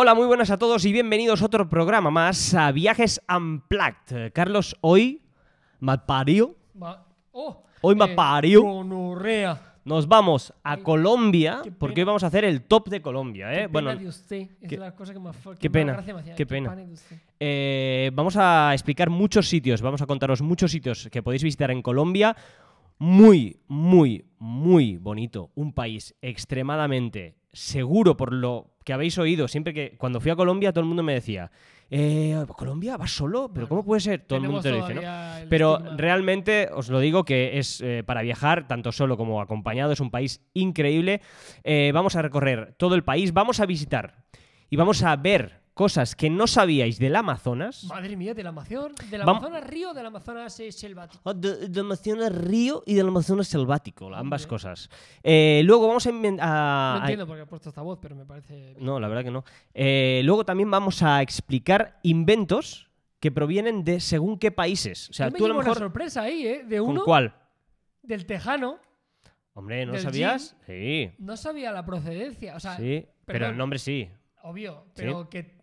Hola, muy buenas a todos y bienvenidos a otro programa más a Viajes Unplugged. Carlos, hoy, Malpario, Ma- oh, Hoy me parió. gonorrea. nos vamos a Ay, Colombia qué porque hoy vamos a hacer el top de Colombia. ¿eh? Qué Bueno, pena de usted. Es qué- la cosa que más fu- que qué más pena, gracia me hacía. qué pena. pane de usted. eh, vamos a explicar muchos sitios, vamos a contaros muchos sitios que podéis visitar en Colombia. Muy, muy, muy bonito. Un país extremadamente seguro por lo que habéis oído. Siempre que cuando fui a Colombia todo el mundo me decía, eh, ¿Colombia? ¿Vas solo? ¿Pero cómo puede ser? Todo el mundo te lo dice, ¿no? Pero estigma. realmente os lo digo que es eh, para viajar, tanto solo como acompañado, es un país increíble. Eh, vamos a recorrer todo el país, vamos a visitar y vamos a ver cosas que no sabíais del Amazonas. Madre mía, del Amazonas, del Vam- Amazonas río, del Amazonas eh, selvático. Oh, de- del Amazonas río y del Amazonas selvático, ambas cosas. Eh, luego vamos a, a- no entiendo por qué he puesto esta voz, pero me parece... bien. No, la verdad que no. Eh, luego también vamos a explicar inventos que provienen de según qué países. O sea, Yo me tú a lo llevo una mejor... sorpresa ahí, ¿eh? De ¿Con uno, cuál? del tejano, Hombre, ¿no sabías? Sí. no sabía la procedencia. O sea, Sí, pero el nombre sí. obvio, pero que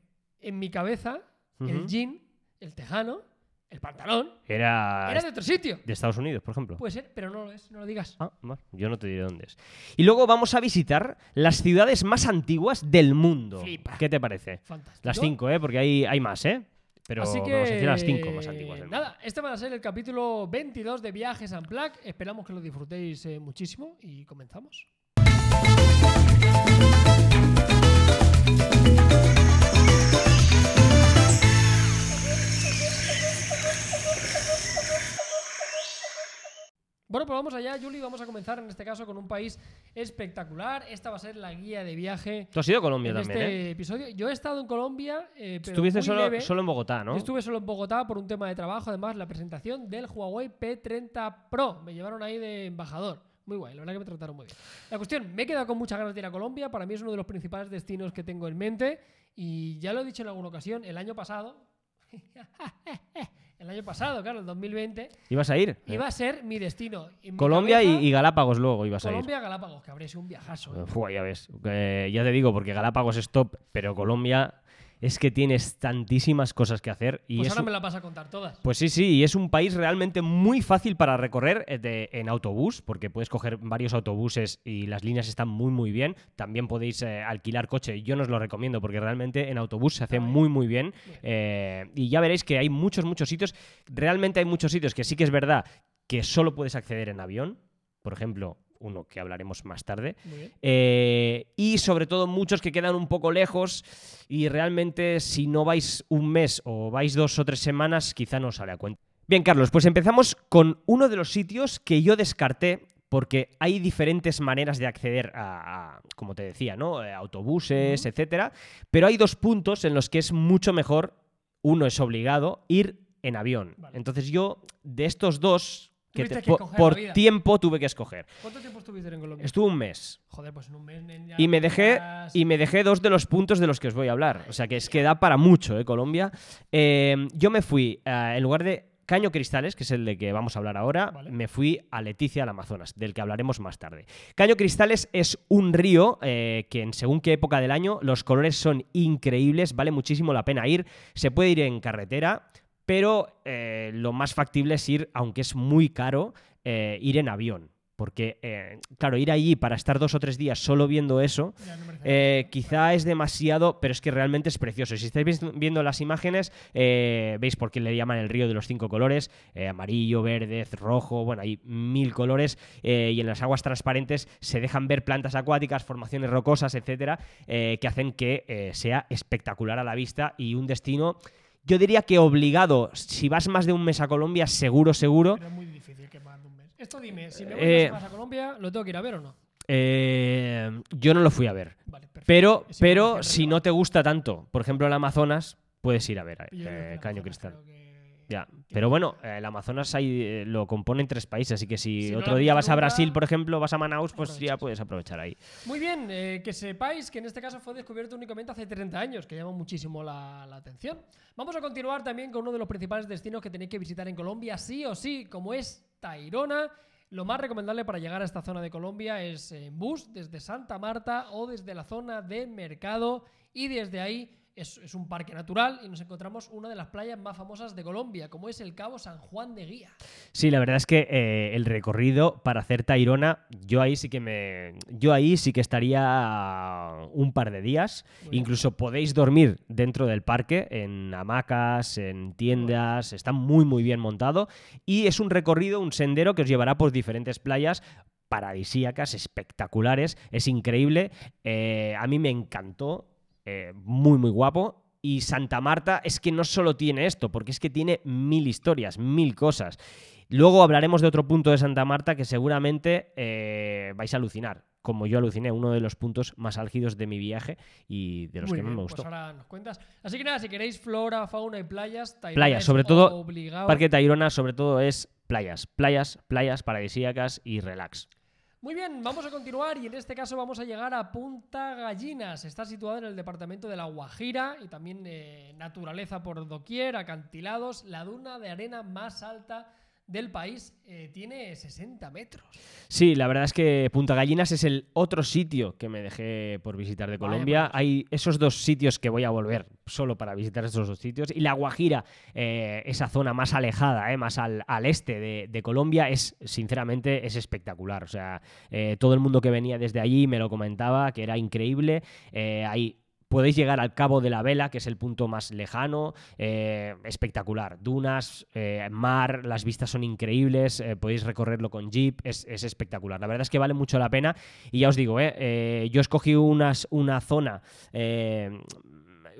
en mi cabeza, el jean, el tejano, el pantalón, Era, era de otro sitio. de Estados Unidos, por ejemplo. Puede ser, pero no lo es, no lo digas. Ah, bueno, yo no te diré dónde es. Y luego vamos a visitar las ciudades más antiguas del mundo. Flipa. ¿Qué te parece? Fantástico. Las cinco, ¿eh? Porque hay, hay más, ¿eh? Pero Así que, vamos a decir las cinco más antiguas del mundo. nada, este va a ser el capítulo 22 de Viajes Unplugged. Esperamos que lo disfrutéis eh, muchísimo y comenzamos. Bueno, pues vamos allá, Juli. Vamos a comenzar en este caso con un país espectacular. Esta va a ser la guía de viaje Tú has ido a Colombia en también, este ¿eh? episodio. Yo he estado en Colombia, eh, pero Estuviste muy solo, leve. solo en Bogotá, ¿no? Yo estuve solo en Bogotá por un tema de trabajo, además la presentación del Huawei P30 Pro. Me llevaron ahí de embajador. Muy guay, la verdad que me trataron muy bien. La cuestión, me he quedado con muchas ganas de ir a Colombia. Para mí es uno de los principales destinos que tengo en mente. Y ya lo he dicho en alguna ocasión, el año pasado. el año pasado, claro, el 2020, ¿Ibas a ir? iba a ser mi destino. En Colombia y, cabeza, y Galápagos luego ibas a ir. Colombia, Galápagos, que habría sido un viajazo. ¿eh? Ya ves. Eh, ya te digo, porque Galápagos es top, pero Colombia es que tienes tantísimas cosas que hacer. Y Pues es ahora un- me la vas a contar todas. Pues sí, sí, y es un país realmente muy fácil para recorrer eh, de- en autobús, porque puedes coger varios autobuses y las líneas están muy, muy bien. También podéis eh, alquilar coche, yo no os lo recomiendo porque realmente en autobús se hace muy, muy bien. Bien. Eh, y ya veréis que hay muchos, muchos sitios. Realmente hay muchos sitios que sí que es verdad que solo puedes acceder en avión. Por ejemplo, uno que hablaremos más tarde. Eh, y sobre todo muchos que quedan un poco lejos y realmente si no vais un mes o vais dos o tres semanas quizá no os sale a cuenta. Bien Carlos, pues empezamos con uno de los sitios que yo descarté porque hay diferentes maneras de acceder a, a, como te decía, ¿no? Eh, autobuses, Ujú. etcétera, pero hay dos puntos en los que es mucho mejor, uno es obligado, ir en avión. Vale. Entonces yo de estos dos que Tuviste te- que po- escoger por tiempo tuve que escoger. ¿Cuánto tiempo estuviste en Colombia? Estuve un mes. Joder, pues en un mes. ya Y me dejé y me dejé dos de los puntos de los que os voy a hablar. O sea que es que da para mucho, ¿eh? Colombia. Eh, yo me fui, eh, en lugar de Caño Cristales, que es el de que vamos a hablar ahora, Vale. me fui a Leticia, al Amazonas, del que hablaremos más tarde. Caño Cristales es un río eh, que en según qué época del año los colores son increíbles, vale muchísimo la pena ir. Se puede ir en carretera, pero eh, lo más factible es ir, aunque es muy caro, eh, ir en avión. Porque, eh, claro, ir allí para estar dos o tres días solo viendo eso, eh, quizá es demasiado, pero es que realmente es precioso. Si estáis viendo las imágenes, eh, veis por qué le llaman el río de los cinco colores: amarillo, verde, rojo. Bueno, hay mil colores. y en las aguas transparentes se dejan ver plantas acuáticas, formaciones rocosas, etcétera, que hacen que sea espectacular a la vista y un destino. Yo diría que obligado, si vas más de un mes a Colombia, seguro, seguro. Pero es muy difícil que más de un mes. Esto dime, si me voy Eh, a Colombia, ¿lo tengo que ir a ver o no? eh, yo no lo fui a ver. Vale. Pero, pero si no te gusta tanto, por ejemplo, el Amazonas, puedes ir a ver eh, Caño Cristal. que- Ya, pero bueno, eh, el Amazonas hay, eh, lo componen tres países, así que si otro día vas a Brasil, por ejemplo, vas a Manaus, pues ya puedes aprovechar ahí. Muy bien, eh, que sepáis que en este caso fue descubierto únicamente hace 30 años, que llama muchísimo la, la atención. Vamos a continuar también con uno de los principales destinos que tenéis que visitar en Colombia, sí o sí, como es Tairona. Lo más recomendable para llegar a esta zona de Colombia es en bus desde Santa Marta o desde la zona de Mercado y desde ahí es, es un parque natural y nos encontramos una de las playas más famosas de Colombia, como es el Cabo San Juan de Guía. Sí, la verdad es que eh, el recorrido para hacer Tairona, yo ahí sí que me. Yo ahí sí que estaría un par de días. Incluso podéis dormir dentro del parque, en hamacas, en tiendas. Está muy, muy bien montado. Y es un recorrido, un sendero que os llevará por diferentes playas paradisíacas, espectaculares. Es increíble. Eh, a mí me encantó. Eh, muy, muy guapo. Y Santa Marta es que no solo tiene esto, porque es que tiene mil historias, mil cosas. Luego hablaremos de otro punto de Santa Marta que seguramente eh, vais a alucinar, como yo aluciné, uno de los puntos más álgidos de mi viaje y de los Muy que más me pues gustó. ahora nos cuentas. Así que nada, si queréis flora, fauna y playas, Tayrona Playas, es sobre todo, obligado. Parque Tayrona sobre todo es playas, playas, playas paradisíacas y relax. Muy bien, vamos a continuar y en este caso vamos a llegar a Punta Gallinas. Está situada en el departamento de La Guajira y también eh, naturaleza por doquier, acantilados. La duna de arena más alta del país eh, tiene 60 metros. Sí, la verdad es que Punta Gallinas es el otro sitio que me dejé por visitar de Colombia. Hay esos dos sitios que voy a volver solo para visitar esos dos sitios. Y La Guajira, eh, esa zona más alejada, eh, más al, al este de, de Colombia, es sinceramente es espectacular. O sea, todo el mundo que venía desde allí me lo comentaba, que era increíble. Hay Podéis llegar al Cabo de la Vela, que es el punto más lejano, eh, espectacular. Dunas, eh, mar, las vistas son increíbles, eh, podéis recorrerlo con jeep, es, es espectacular. La verdad es que vale mucho la pena y ya os digo, eh, eh, yo escogí unas, una zona... eh,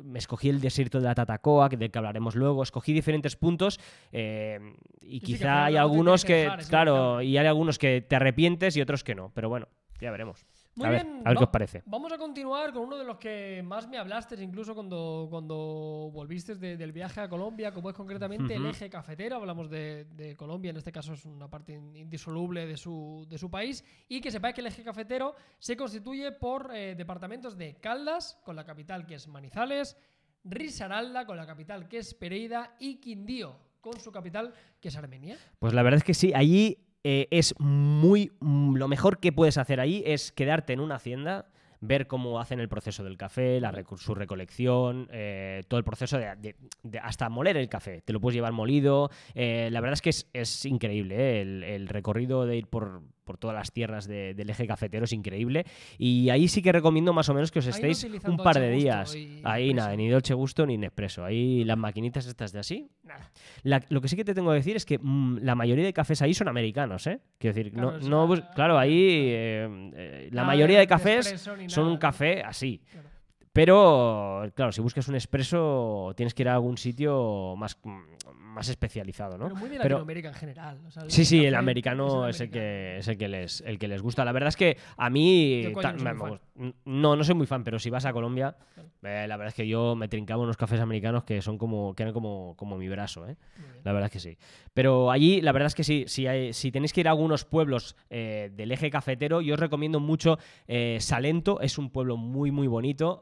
me escogí el desierto de la Tatacoa, del que hablaremos luego. Escogí diferentes puntos eh, y Sí, quizá hay algunos que que, dejar, es claro, y hay algunos que te arrepientes y otros que no. Pero bueno, ya veremos. Muy a ver, bien, a ver qué os parece. Vamos a continuar con uno de los que más me hablaste, incluso cuando, cuando volviste de- del viaje a Colombia, como es concretamente el eje cafetero. Hablamos de, de Colombia, en este caso es una parte in- indisoluble de su, de su país. Y que sepáis que el eje cafetero se constituye por eh, departamentos de Caldas, con la capital que es Manizales, Risaralda, con la capital que es Pereira, y Quindío, con su capital que es Armenia. Pues la verdad es que sí, allí eh, es muy... mm, Lo mejor que puedes hacer ahí es quedarte en una hacienda, ver cómo hacen el proceso del café, la su recolección, eh, todo el proceso de, hasta moler el café. Te lo puedes llevar molido. eh, la verdad es que es, increíble, el recorrido de ir por, por todas las tierras de- del eje cafetero es increíble. Y ahí sí que recomiendo más o menos que os no estéis un par de días. Y Ahí nada, ni Dolce Gusto ni Nespresso. Ahí las maquinitas estas de así, Nada. la- lo que sí que te tengo que decir es que mm, la mayoría de cafés ahí son americanos, ¿eh? Quiero decir, Claro, no, no claro, ahí eh, eh, la Nada mayoría de cafés son un café así. Claro. Pero, claro, si buscas un expreso, tienes que ir a algún sitio más, mm, más especializado, ¿no? Pero muy de Pero- Latinoamérica en general. o sea, Sí, sí, el americano es el que, es el que, les, el que les gusta. La verdad es que a mí... Ta- no me- no, no soy muy fan, pero si vas a Colombia, Claro. eh, la verdad es que yo me trincaba unos cafés americanos que son como, que eran como, como mi brazo, ¿eh? La verdad es que sí. Pero allí, la verdad es que sí, si, hay- si tenéis que ir a algunos pueblos eh, del eje cafetero, yo os recomiendo mucho eh, Salento. Es un pueblo muy, muy bonito.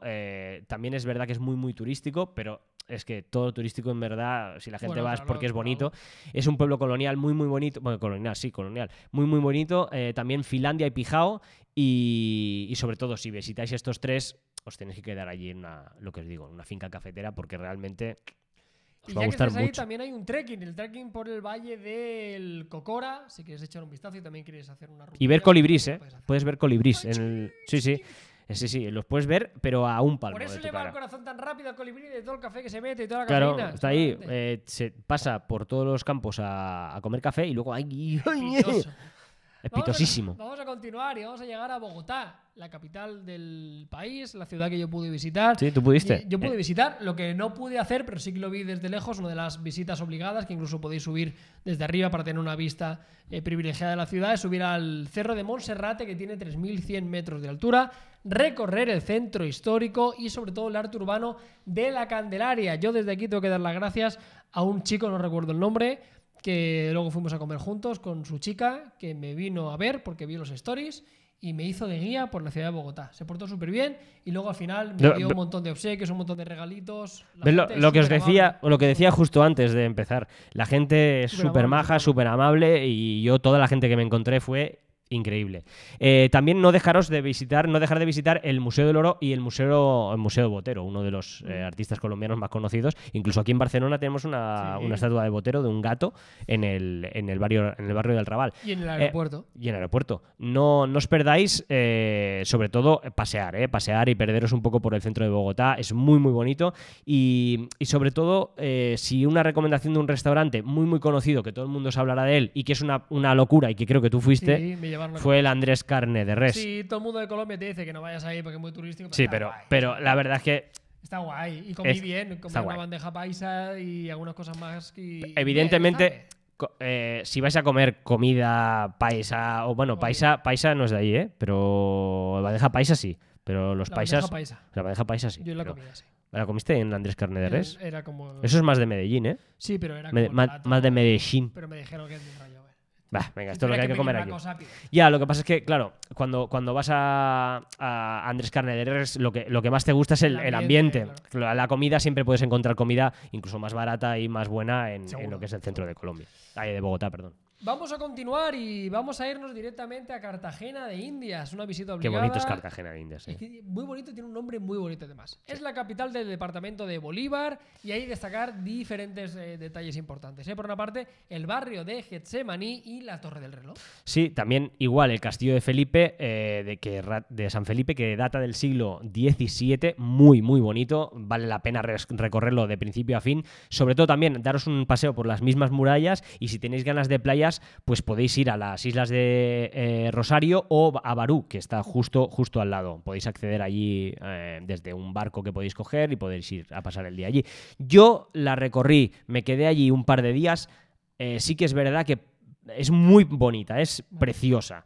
también es verdad que es muy, muy turístico, pero es que todo turístico en verdad, si la gente Bueno, va es claro, porque es bonito. algo. Es un pueblo colonial muy, muy bonito. Bueno, colonial, sí, colonial. Muy, muy bonito. Eh, también Finlandia y Pijao. Y, y sobre todo, si visitáis estos tres, os tenéis que quedar allí en una, lo que os digo, en una finca cafetera, porque realmente os Y va a ya que gustar estés ahí, mucho. también hay un trekking, el trekking por el valle del Cocora, si quieres echar un vistazo y también quieres hacer una ruta. Y ver colibrís, ¿eh? Puedes ver colibrís. En el... Sí, sí. Eh, Sí, sí, los puedes ver, pero a un palmo Por eso de tu le va el corazón tan rápido al colibrí de todo el café que se mete y toda la Claro, cafeína. está ahí, eh, se pasa por todos los campos a, a comer café y luego ¡ay! Pitoso. es Vamos a- pitosísimo. Vamos a continuar y vamos a llegar a Bogotá, la capital del país, la ciudad que yo pude visitar. Sí, tú pudiste. Yo pude Eh, visitar, lo que no pude hacer, pero sí que lo vi desde lejos, una de las visitas obligadas, que incluso podéis subir desde arriba para tener una vista eh, privilegiada de la ciudad, es subir al Cerro de Monserrate, que tiene 3.100 metros de altura, recorrer el centro histórico y sobre todo el arte urbano de la Candelaria. Yo desde aquí tengo que dar las gracias a un chico, no recuerdo el nombre, que luego fuimos a comer juntos con su chica, que me vino a ver porque vio los stories y me hizo de guía por la ciudad de Bogotá. Se portó súper bien y luego al final me dio un montón de obsequios, un montón de regalitos. La ¿Ves lo, lo que os decía, amable. lo que decía justo antes de empezar? La gente es Súper maja, súper amable y yo, toda la gente que me encontré fue increíble. Eh, también no dejaros de visitar, no dejar de visitar el Museo del Oro y el Museo, el Museo Botero, uno de los eh, Mm. artistas colombianos más conocidos. Incluso aquí en Barcelona tenemos una, Sí. una estatua de Botero, de un gato, en el, en el barrio, en el barrio del Raval. Y en el Eh, aeropuerto. Y en el aeropuerto. No, no os perdáis, eh, sobre todo, pasear, ¿eh? pasear y perderos un poco por el centro de Bogotá. Es muy, muy bonito. Y, y sobre todo, eh, si una recomendación de un restaurante muy, muy conocido, que todo el mundo se hablará de él y que es una, una locura y que creo que tú fuiste, sí, fue el Andrés Carne de Res. Sí, todo el mundo de Colombia te dice que no vayas ahí porque es muy turístico. Sí, pero, guay. pero la verdad es que Está guay. Y comí Es- bien. Comí está una guay. bandeja paisa y algunas cosas más. Y, Evidentemente, eh, si vais a comer comida paisa, o bueno, paisa, paisa no es de ahí, ¿eh? Pero bandeja paisa sí. Pero los La paisas. paisa. La bandeja paisa sí. Yo la comí así. ¿La comiste en Andrés Carne de Res? Era como. Eso es más de Medellín, ¿eh? Sí, pero era como. más, de Medellín. Pero me dijeron que es. Va, venga, esto es lo que hay que comer aquí. Ya, lo que pasa es que, claro, cuando, cuando vas a, a Andrés Carne de Res, lo que, lo que más te gusta es el, El el ambiente. La, comida siempre puedes encontrar comida incluso más barata y más buena en, lo que es el centro de Colombia. Ay, de Bogotá, perdón. Vamos a continuar y vamos a irnos directamente a Cartagena de Indias. Una visita Qué obligada. bonito es Cartagena de Indias. Eh. muy bonito, tiene un nombre muy bonito además. Es la capital del departamento de Bolívar y hay que destacar diferentes eh, detalles importantes. ¿eh? Por una parte, el barrio de Getsemaní y la Torre del Reloj. Sí, también igual el castillo de Felipe, eh, de, que, de San Felipe, que data del siglo XVII, muy, muy bonito. Vale la pena recorrerlo de principio a fin. Sobre todo también daros un paseo por las mismas murallas y si tenéis ganas de playas, pues podéis ir a las islas de eh, Rosario o a Barú, que está justo, justo al lado. Podéis acceder allí eh, desde un barco que podéis coger y podéis ir a pasar el día allí. Yo la recorrí, me quedé allí un par de días. Eh, sí que es verdad que es muy bonita, es preciosa.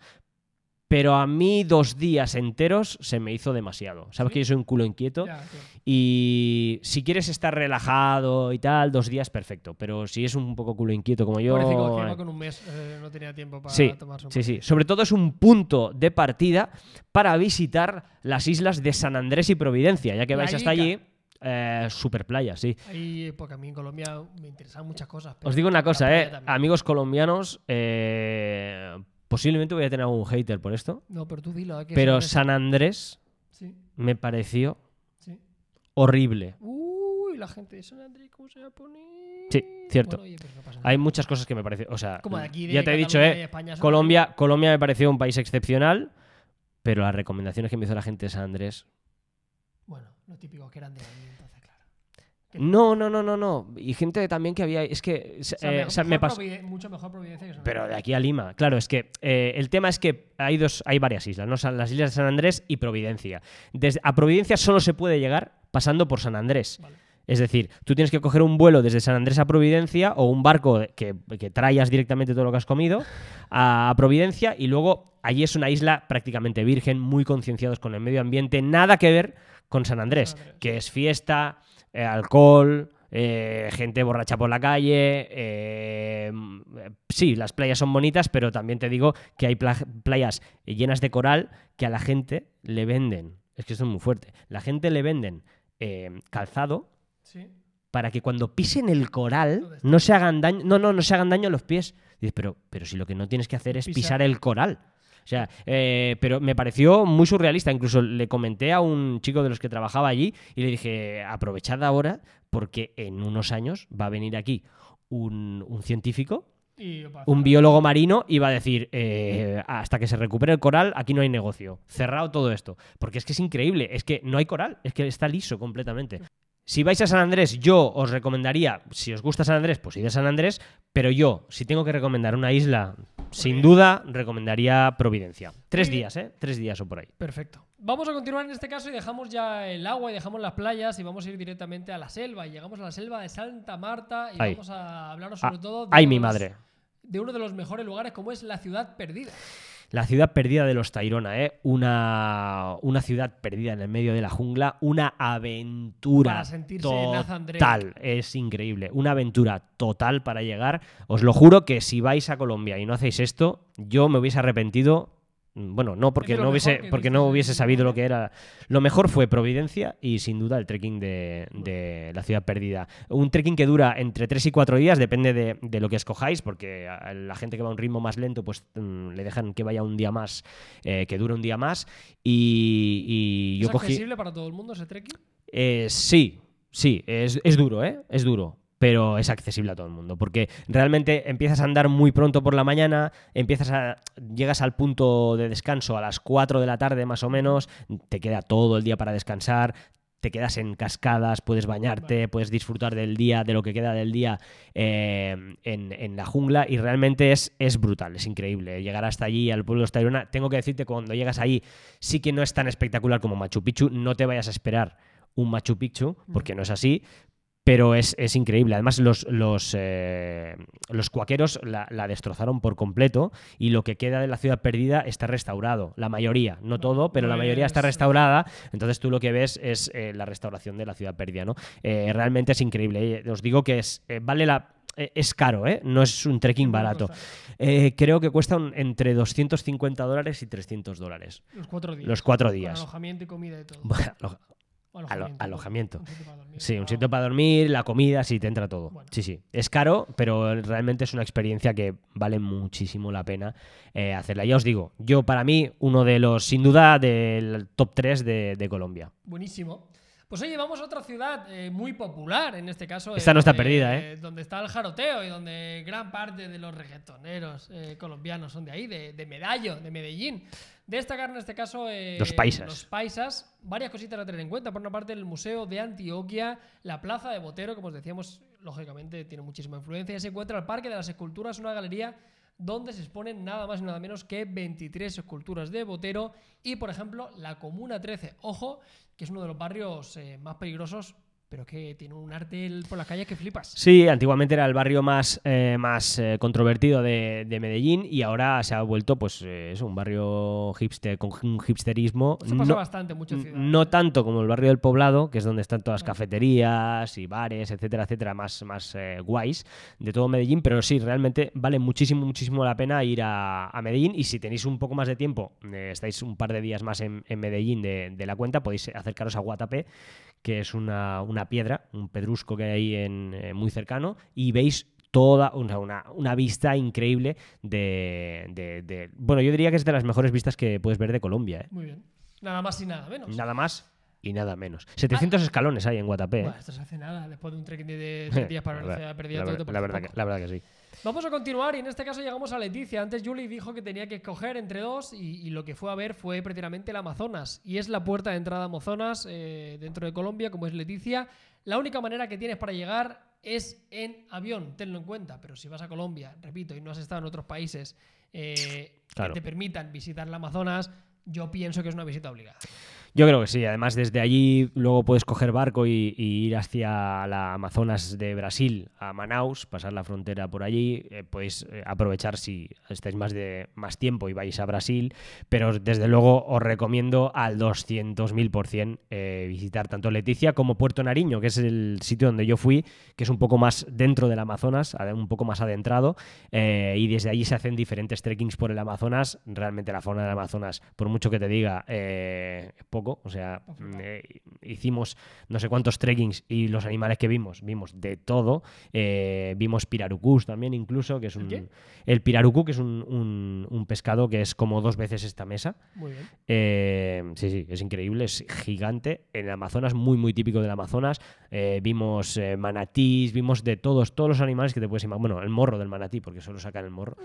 Pero a mí dos días enteros se me hizo demasiado. Sabes ¿Sí? que yo soy un culo inquieto. Ya. Y si quieres estar relajado y tal, dos días perfecto. Pero si es un poco culo inquieto como yo. Pobrecito, que eh, con un mes, eh, no tenía tiempo para Sí, tomarse un Sí, sí. Sobre todo es un punto de partida para visitar las islas de San Andrés y Providencia, ya que vais hasta allí. Eh, super playa, sí. Ahí, porque a mí en Colombia me interesan muchas cosas. pero Os digo una cosa, eh. Amigos colombianos, eh, posiblemente voy a tener algún hater por esto. No, pero tú dilo. que Pero San Andrés Sí, me pareció sí. horrible. Uy, la gente de San Andrés, ¿cómo se va a poner? Sí, cierto. Bueno, oye, pero no pasa nada. Hay muchas cosas que me parecen. O sea, Como de aquí, de ya te he dicho, eh. España Colombia, Colombia me pareció un país excepcional, pero las recomendaciones que me hizo la gente de San Andrés. Bueno, lo típico que eran de No, no, no, no, no. Y gente también que había. Es que. o sea, eh, mejor- o sea, me pasó. Mucho mejor Providencia que San Pero de aquí a Lima. Claro, es que eh, el tema es que hay dos, hay varias islas, ¿no? San- Las islas de San Andrés y Providencia. Desde, a Providencia solo se puede llegar pasando por San Andrés. Vale. Es decir, tú tienes que coger un vuelo desde San Andrés a Providencia o un barco que, que traigas directamente todo lo que has comido a Providencia y luego allí es una isla prácticamente virgen, muy concienciados con el medio ambiente, nada que ver con San Andrés, San Andrés. que es fiesta, eh, alcohol, eh, gente borracha por la calle. eh, sí, las playas son bonitas, pero también te digo que hay pla- playas llenas de coral que a la gente le venden. Es que esto es muy fuerte. La gente le venden eh, calzado Sí. para que cuando pisen el coral no se hagan daño, no, no, no se hagan daño los pies. Dices, pero, pero si lo que no tienes que hacer es Pisar. pisar el coral. O sea, eh, pero me pareció muy surrealista. Incluso le comenté a un chico de los que trabajaba allí y le dije, aprovechad ahora porque en unos años va a venir aquí un, un científico, Y un biólogo marino y va a decir, eh, hasta que se recupere el coral, aquí no hay negocio. Cerrado todo esto. Porque es que es increíble, es que no hay coral, es que está liso completamente. Si vais a San Andrés, yo os recomendaría, si os gusta San Andrés, pues id a San Andrés, pero yo, si tengo que recomendar una isla, sin duda, recomendaría Providencia. Tres días, ¿eh? Tres días o por ahí. Perfecto. Vamos a continuar en este caso y dejamos ya el agua y dejamos las playas y vamos a ir directamente a la selva. Y llegamos a la selva de Santa Marta y vamos a hablaros Ah, sobre todo de Ay, mi madre. de uno de los mejores lugares como es la ciudad perdida. La ciudad perdida de los Tairona, ¿eh? Una, una ciudad perdida en el medio de la jungla, una aventura total. Es increíble. Una aventura total para llegar. Os lo juro que si vais a Colombia y no hacéis esto, yo me hubiese arrepentido Bueno, no porque no hubiese, que porque no hubiese sabido lo que era. Lo mejor fue Providencia y sin duda el trekking de, de la ciudad perdida. Un trekking que dura entre 3 y 4 días, depende de, de lo que escojáis, porque a la gente que va a un ritmo más lento, pues mm, le dejan que vaya un día más, eh, que dure un día más. Y, y yo ¿Es cogí. accesible para todo el mundo ese trekking? Eh, sí, sí, es, es duro, ¿eh? Es duro. Pero es accesible a todo el mundo. Porque realmente empiezas a andar muy pronto por la mañana, empiezas a. llegas al punto de descanso a las 4 de la tarde, más o menos. Te queda todo el día para descansar. Te quedas en cascadas, puedes bañarte, puedes disfrutar del día, de lo que queda del día eh, en, en la jungla. Y realmente es, es brutal, es increíble. Llegar hasta allí, al pueblo de Tayrona. Tengo que decirte, cuando llegas ahí, sí que no es tan espectacular como Machu Picchu. No te vayas a esperar un Machu Picchu, porque no es así, pero es, es increíble. Además, los, los, eh, los cuaqueros la, la destrozaron por completo y lo que queda de la ciudad perdida está restaurado. La mayoría, no todo, pero la mayoría está eso. restaurada. Entonces tú lo que ves es eh, la restauración de la ciudad perdida. ¿no? Eh, realmente es increíble. Os digo que es, vale la... Es caro, ¿eh? No es un trekking ¿Cuánto barato. Eh, creo que cuesta un- entre 250 dólares y 300 dólares. Los cuatro días. Los cuatro Con días. alojamiento y comida y todo. Bueno, alo- alojamiento. Un sitio para dormir. Sí, un sitio para dormir, la comida, sí, te entra todo. Bueno. Sí, sí. Es caro, pero realmente es una experiencia que vale muchísimo la pena eh, hacerla. Ya os digo, yo para mí, uno de los, sin duda, del top 3 de, de Colombia. Buenísimo. Pues oye, vamos a otra ciudad eh, muy popular, en este caso. Esta no está donde- perdida, ¿eh? Donde está el jaroteo y donde gran parte de los reggaetoneros eh, colombianos son de ahí, de, de Medallo, de Medellín. Destacar en este caso. eh, Los paisas. Los paisas. Varias cositas a tener en cuenta. Por una parte, el Museo de Antioquia, la Plaza de Botero, como os decíamos, lógicamente tiene muchísima influencia. Y se encuentra el Parque de las Esculturas, una galería donde se exponen nada más y nada menos que 23 esculturas de Botero y, por ejemplo, la Comuna 13, ojo, que es uno de los barrios eh, más peligrosos, pero que tiene un arte por las calles que flipas. Sí, antiguamente era el barrio más, eh, más eh, controvertido de, de Medellín y ahora se ha vuelto, pues, eh, es un barrio hipster, con un hipsterismo. Eso pasa no, bastante en muchas ciudades. no tanto como el barrio del Poblado, que es donde están todas las cafeterías y bares, etcétera, etcétera, más, más eh, guays de todo Medellín, pero sí, realmente vale muchísimo, muchísimo la pena ir a, a Medellín y si tenéis un poco más de tiempo, eh, estáis un par de días más en, en Medellín de, de la cuenta, podéis acercaros a Guatapé, que es una, una piedra, un pedrusco que hay ahí en, eh, muy cercano, y veis toda una, una, una vista increíble de, de- de- Bueno, yo diría que es de las mejores vistas que puedes ver de Colombia, ¿eh? Muy bien. Nada más y nada menos. Nada más y nada menos. 700 escalones hay en Guatapé. ¿eh? Bueno, esto se hace nada después de un trekking de, de tres días para La una la todo verdad- te la verdad que- la verdad que sí. Vamos a continuar y en este caso llegamos a Leticia. Antes Julie dijo que tenía que escoger entre dos y, y lo que fue a ver fue precisamente el Amazonas. Y es la puerta de entrada a Amazonas eh, dentro de Colombia, como es Leticia. La única manera que tienes para llegar es en avión, tenlo en cuenta. Pero si vas a Colombia, repito, y no has estado en otros países eh, Claro. que te permitan visitar el Amazonas, yo pienso que es una visita obligada. Yo creo que sí. Además, desde allí luego puedes coger barco y, ir hacia la Amazonas de Brasil, a Manaus, pasar la frontera por allí. Eh, podéis eh, aprovechar si estáis más, de, más tiempo y vais a Brasil. Pero desde luego os recomiendo al 200.000% eh, visitar tanto Leticia como Puerto Nariño, que es el sitio donde yo fui, que es un poco más dentro del Amazonas, un poco más adentrado. eh, y desde allí se hacen diferentes trekkings por el Amazonas. Realmente la fauna del Amazonas, por mucho que te diga, eh, poco. O sea, flipar. eh, hicimos no sé cuántos trekkings y los animales que vimos, vimos de todo. Eh, vimos pirarucús también incluso, que es ¿El un... qué? El pirarucú, que es un, un- un pescado que es como dos veces esta mesa. Muy bien. Eh, sí, sí, es increíble, es gigante. En el Amazonas, muy, muy típico del Amazonas. Vimos manatís, vimos de todos, todos los animales que te puedes imaginar. Bueno, el morro del manatí, porque solo sacan el morro.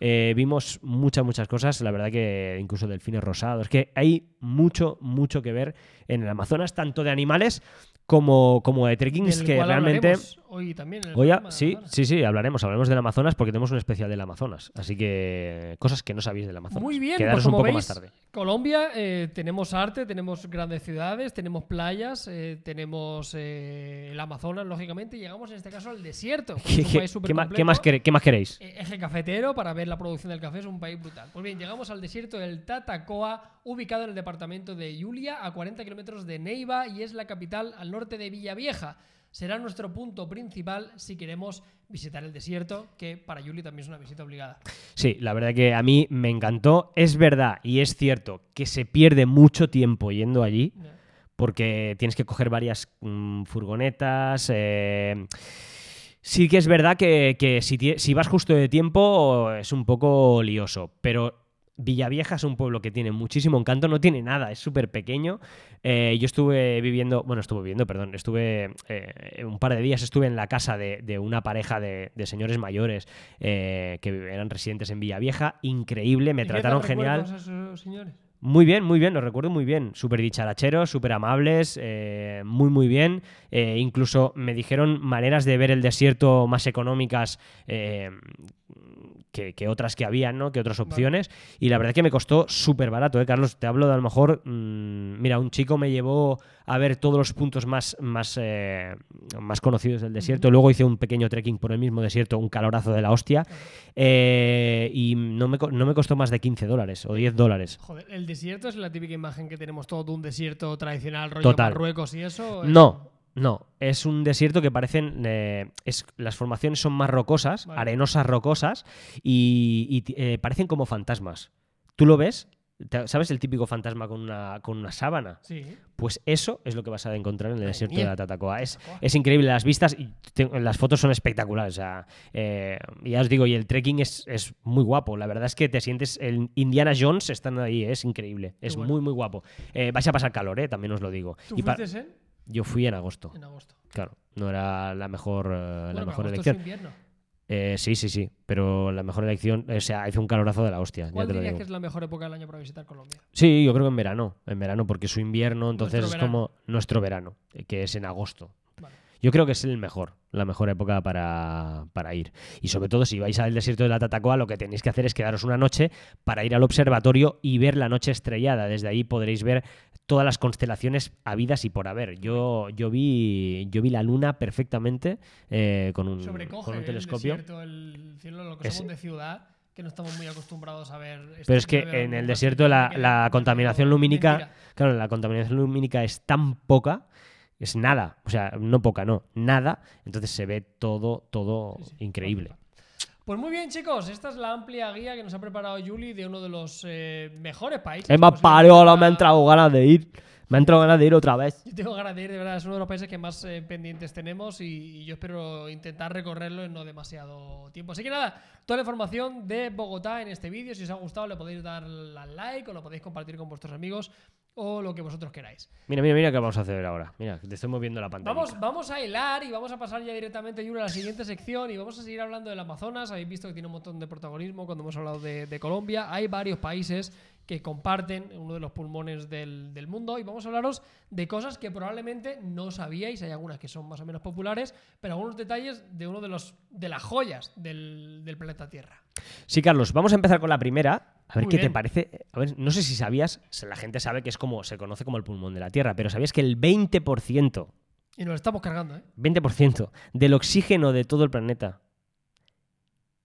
Vimos muchas, muchas cosas. La verdad que incluso delfines rosados. Es que hay mucho, mucho que ver en el Amazonas, tanto de animales como, como de trekkings que realmente. hablaremos hoy también. en el programa sí, sí, sí, hablaremos, hablaremos del Amazonas porque tenemos un especial del Amazonas. Así que cosas que no sabéis del Amazonas. Muy bien, Quedaros pues un como poco veis, más tarde. Colombia, eh, tenemos arte, tenemos grandes ciudades, tenemos playas, eh, tenemos eh, el Amazonas, lógicamente, y llegamos en este caso al desierto. ¿Qué, es un país qué más, quere- qué más queréis? Eh, Eje cafetero para ver la producción del café es un país brutal. Pues bien, llegamos al desierto del Tatacoa, ubicado en el departamento de Julia, a 40 kilómetros de Neiva y es la capital al norte de Villavieja. Será nuestro punto principal si queremos visitar el desierto, que para Yuli también es una visita obligada. Sí, la verdad que a mí me encantó. Es verdad y es cierto que se pierde mucho tiempo yendo allí porque tienes que coger varias mm, furgonetas. eh, Sí que es verdad que, que si, tie- si vas justo de tiempo es un poco lioso, pero Villavieja es un pueblo que tiene muchísimo encanto, no tiene nada, es súper pequeño. Eh, yo estuve viviendo, bueno, estuve viviendo, perdón, estuve eh, un par de días, estuve en la casa de, de una pareja de, de señores mayores eh, que eran residentes en Villavieja, increíble, me ¿Y qué tal trataron genial. recuerdos esos señores? Muy bien, muy bien, lo recuerdo muy bien. Súper dicharacheros, súper amables, eh, muy, muy bien. Eh, incluso me dijeron maneras de ver el desierto más económicas eh, que, que otras que había, ¿no? Que otras opciones. Y la verdad que me costó súper barato, ¿eh, Carlos? Te hablo de a lo mejor. mm, mira, un chico me llevó a ver todos los puntos más, más, eh, más conocidos del desierto. Luego hice un pequeño trekking por el mismo desierto, un calorazo de la hostia. Eh, y no me, no me costó más de 15 dólares o 10 dólares. Joder, el desierto es la típica imagen que tenemos todo de un desierto tradicional, rollo Total. Marruecos y eso. es- No, no. Es un desierto que parecen. eh, es, las formaciones son más rocosas, Vale. arenosas rocosas, y, eh, parecen como fantasmas. ¿Tú lo ves? ¿Sabes el típico fantasma con una, con una sábana? Sí. Pues eso es lo que vas a encontrar en el desierto mía. de la Tatacoa. Es, es increíble las vistas y te- las fotos son espectaculares. O sea, eh, ya os digo, y el trekking es, es muy guapo. La verdad es que te sientes. El Indiana Jones están ahí, es increíble. Es bueno. muy, muy guapo. Eh, vais a pasar calor, eh, también os lo digo. ¿Tú Y fuiste en? Yo fui en agosto. En agosto. Claro, no era la mejor, eh, Bueno, la mejor agosto es elección. invierno. Eh, sí, sí, sí, pero la mejor elección, o sea, hizo un calorazo de la hostia, ya ¿Cuál te lo dirías digo. que es la mejor época del año para visitar Colombia? Sí, yo creo que en verano, en verano, porque su invierno, entonces es como nuestro verano, eh, que es en agosto. Vale. Yo creo que es el mejor, la mejor época para, para ir. Y sobre todo, si vais al desierto de la Tatacoa, lo que tenéis que hacer es quedaros una noche para ir al observatorio y ver la noche estrellada. Desde ahí podréis ver todas las constelaciones habidas y por haber. Yo, yo, vi, yo vi la luna perfectamente eh, con, un, con un el telescopio. desierto, el cielo, lo que Es- somos de ciudad, que no estamos muy acostumbrados a ver. este Pero es que en el desierto la, la contaminación lumínica, mentira. claro, la contaminación lumínica es tan poca, es nada, o sea, no poca, no, nada, entonces se ve todo, todo Sí, sí, increíble. Pues muy bien, chicos, esta es la amplia guía que nos ha preparado Julie de uno de los eh, mejores países. Es más parió, ahora me ha entrado ganas de ir. Me ha entrado ganas de ir otra vez. Yo tengo ganas de ir, de verdad, es uno de los países que más eh, pendientes tenemos y, y yo espero intentar recorrerlo en no demasiado tiempo. Así que nada, toda la información de Bogotá en este vídeo. Si os ha gustado, le podéis dar al like o lo podéis compartir con vuestros amigos o lo que vosotros queráis. Mira, mira, mira qué vamos a hacer ahora. Mira, te estoy moviendo la pantalla. Vamos, vamos a hilar y vamos a pasar ya directamente Yuri, a la siguiente sección y vamos a seguir hablando del Amazonas. Habéis visto que tiene un montón de protagonismo cuando hemos hablado de, de Colombia. Hay varios países que comparten uno de los pulmones del, del mundo y vamos a hablaros de cosas que probablemente no sabíais. Hay algunas que son más o menos populares, pero algunos detalles de uno de los de las joyas del, del planeta Tierra. Sí, Carlos, vamos a empezar con la primera. A ver Muy qué te parece. A ver, no sé si sabías, la gente sabe que es como, se conoce como el pulmón de la Tierra, pero ¿sabías que el 20%, Y nos lo estamos cargando, ¿eh? 20% del oxígeno de todo el planeta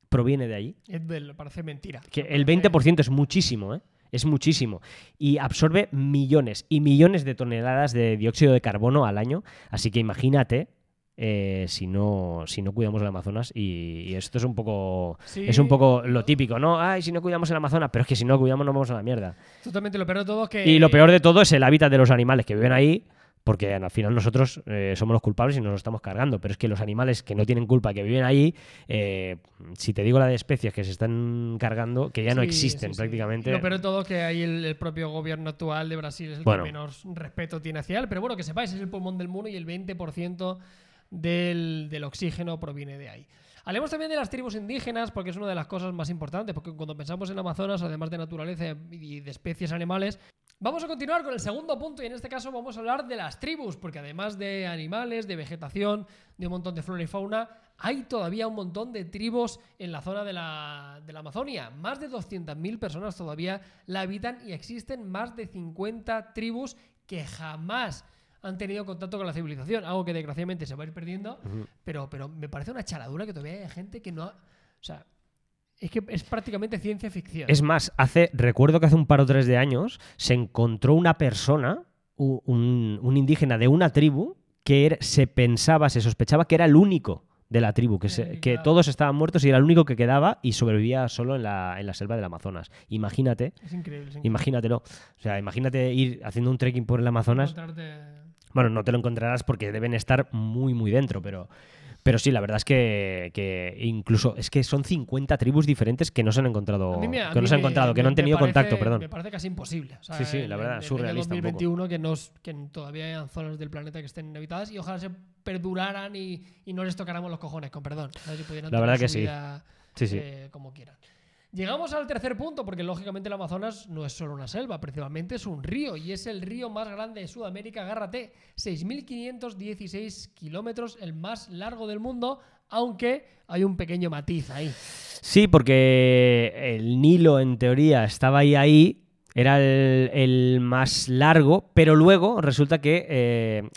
proviene de allí? Es del- parece mentira. Que el parece- 20% es muchísimo, ¿eh? Es muchísimo. Y absorbe millones y millones de toneladas de dióxido de carbono al año. Así que imagínate eh, si, no, si no cuidamos el Amazonas. Y, y esto es un poco. Sí, Es un poco lo típico, ¿no? Ay, si no cuidamos el Amazonas, pero es que si no cuidamos nos vamos a la mierda. Totalmente lo peor de todo es que. Y lo peor de todo es el hábitat de los animales que viven ahí, porque al final nosotros eh, somos los culpables y nos lo estamos cargando. Pero es que los animales que no tienen culpa, que viven ahí, eh, si te digo la de especies que se están cargando, que ya no existen sí, sí. prácticamente. Lo peor de todo es que ahí el, el propio gobierno actual de Brasil es el Bueno. que menos respeto tiene hacia él. Pero bueno, que sepáis, es el pulmón del mundo y el 20% del, del oxígeno proviene de ahí. Hablemos también de las tribus indígenas, porque es una de las cosas más importantes, porque cuando pensamos en Amazonas, además de naturaleza y de especies animales, vamos a continuar con el segundo punto y en este caso vamos a hablar de las tribus, porque además de animales, de vegetación, de un montón de flora y fauna, hay todavía un montón de tribus en la zona de la, de la Amazonia. Más de 200.000 personas todavía la habitan y existen más de 50 tribus que jamás han tenido contacto con la civilización, algo que desgraciadamente se va a ir perdiendo, pero, pero me parece una charadura que todavía hay gente que no ha... O sea, es que es prácticamente ciencia ficción. Es más, hace, recuerdo que hace un par o tres de años se encontró una persona, un, un indígena de una tribu, que era- se pensaba, se sospechaba que era el único de la tribu, que, se- todos estaban muertos y era el único que quedaba y sobrevivía solo en la, en la selva del Amazonas. Imagínate, Es increíble. es increíble. imagínatelo. O sea, imagínate ir haciendo un trekking por el Amazonas. Encontrarte- Bueno, no te lo encontrarás porque deben estar muy, muy dentro, pero, pero sí, la verdad es que, que incluso es que son 50 tribus diferentes que no se han encontrado, me- que no se han me- encontrado, que me- no han tenido parece- contacto, perdón. Me parece casi imposible. O sea, Sí, sí, la verdad, en- en surrealista un el poco. 2021 que, nos, que todavía hayan zonas del planeta que estén inhabitadas y ojalá se perduraran y, y no les tocáramos los cojones, con perdón. pudieran La verdad que sí. vida, Sí, sí. eh, como quieran. Llegamos al tercer punto, porque lógicamente el Amazonas no es solo una selva, principalmente es un río, y es el río más grande de Sudamérica, agárrate, 6.516 kilómetros, el más largo del mundo, aunque hay un pequeño matiz ahí. Sí, porque el Nilo, en teoría, estaba ahí, ahí era el, el más largo, pero luego resulta que eh,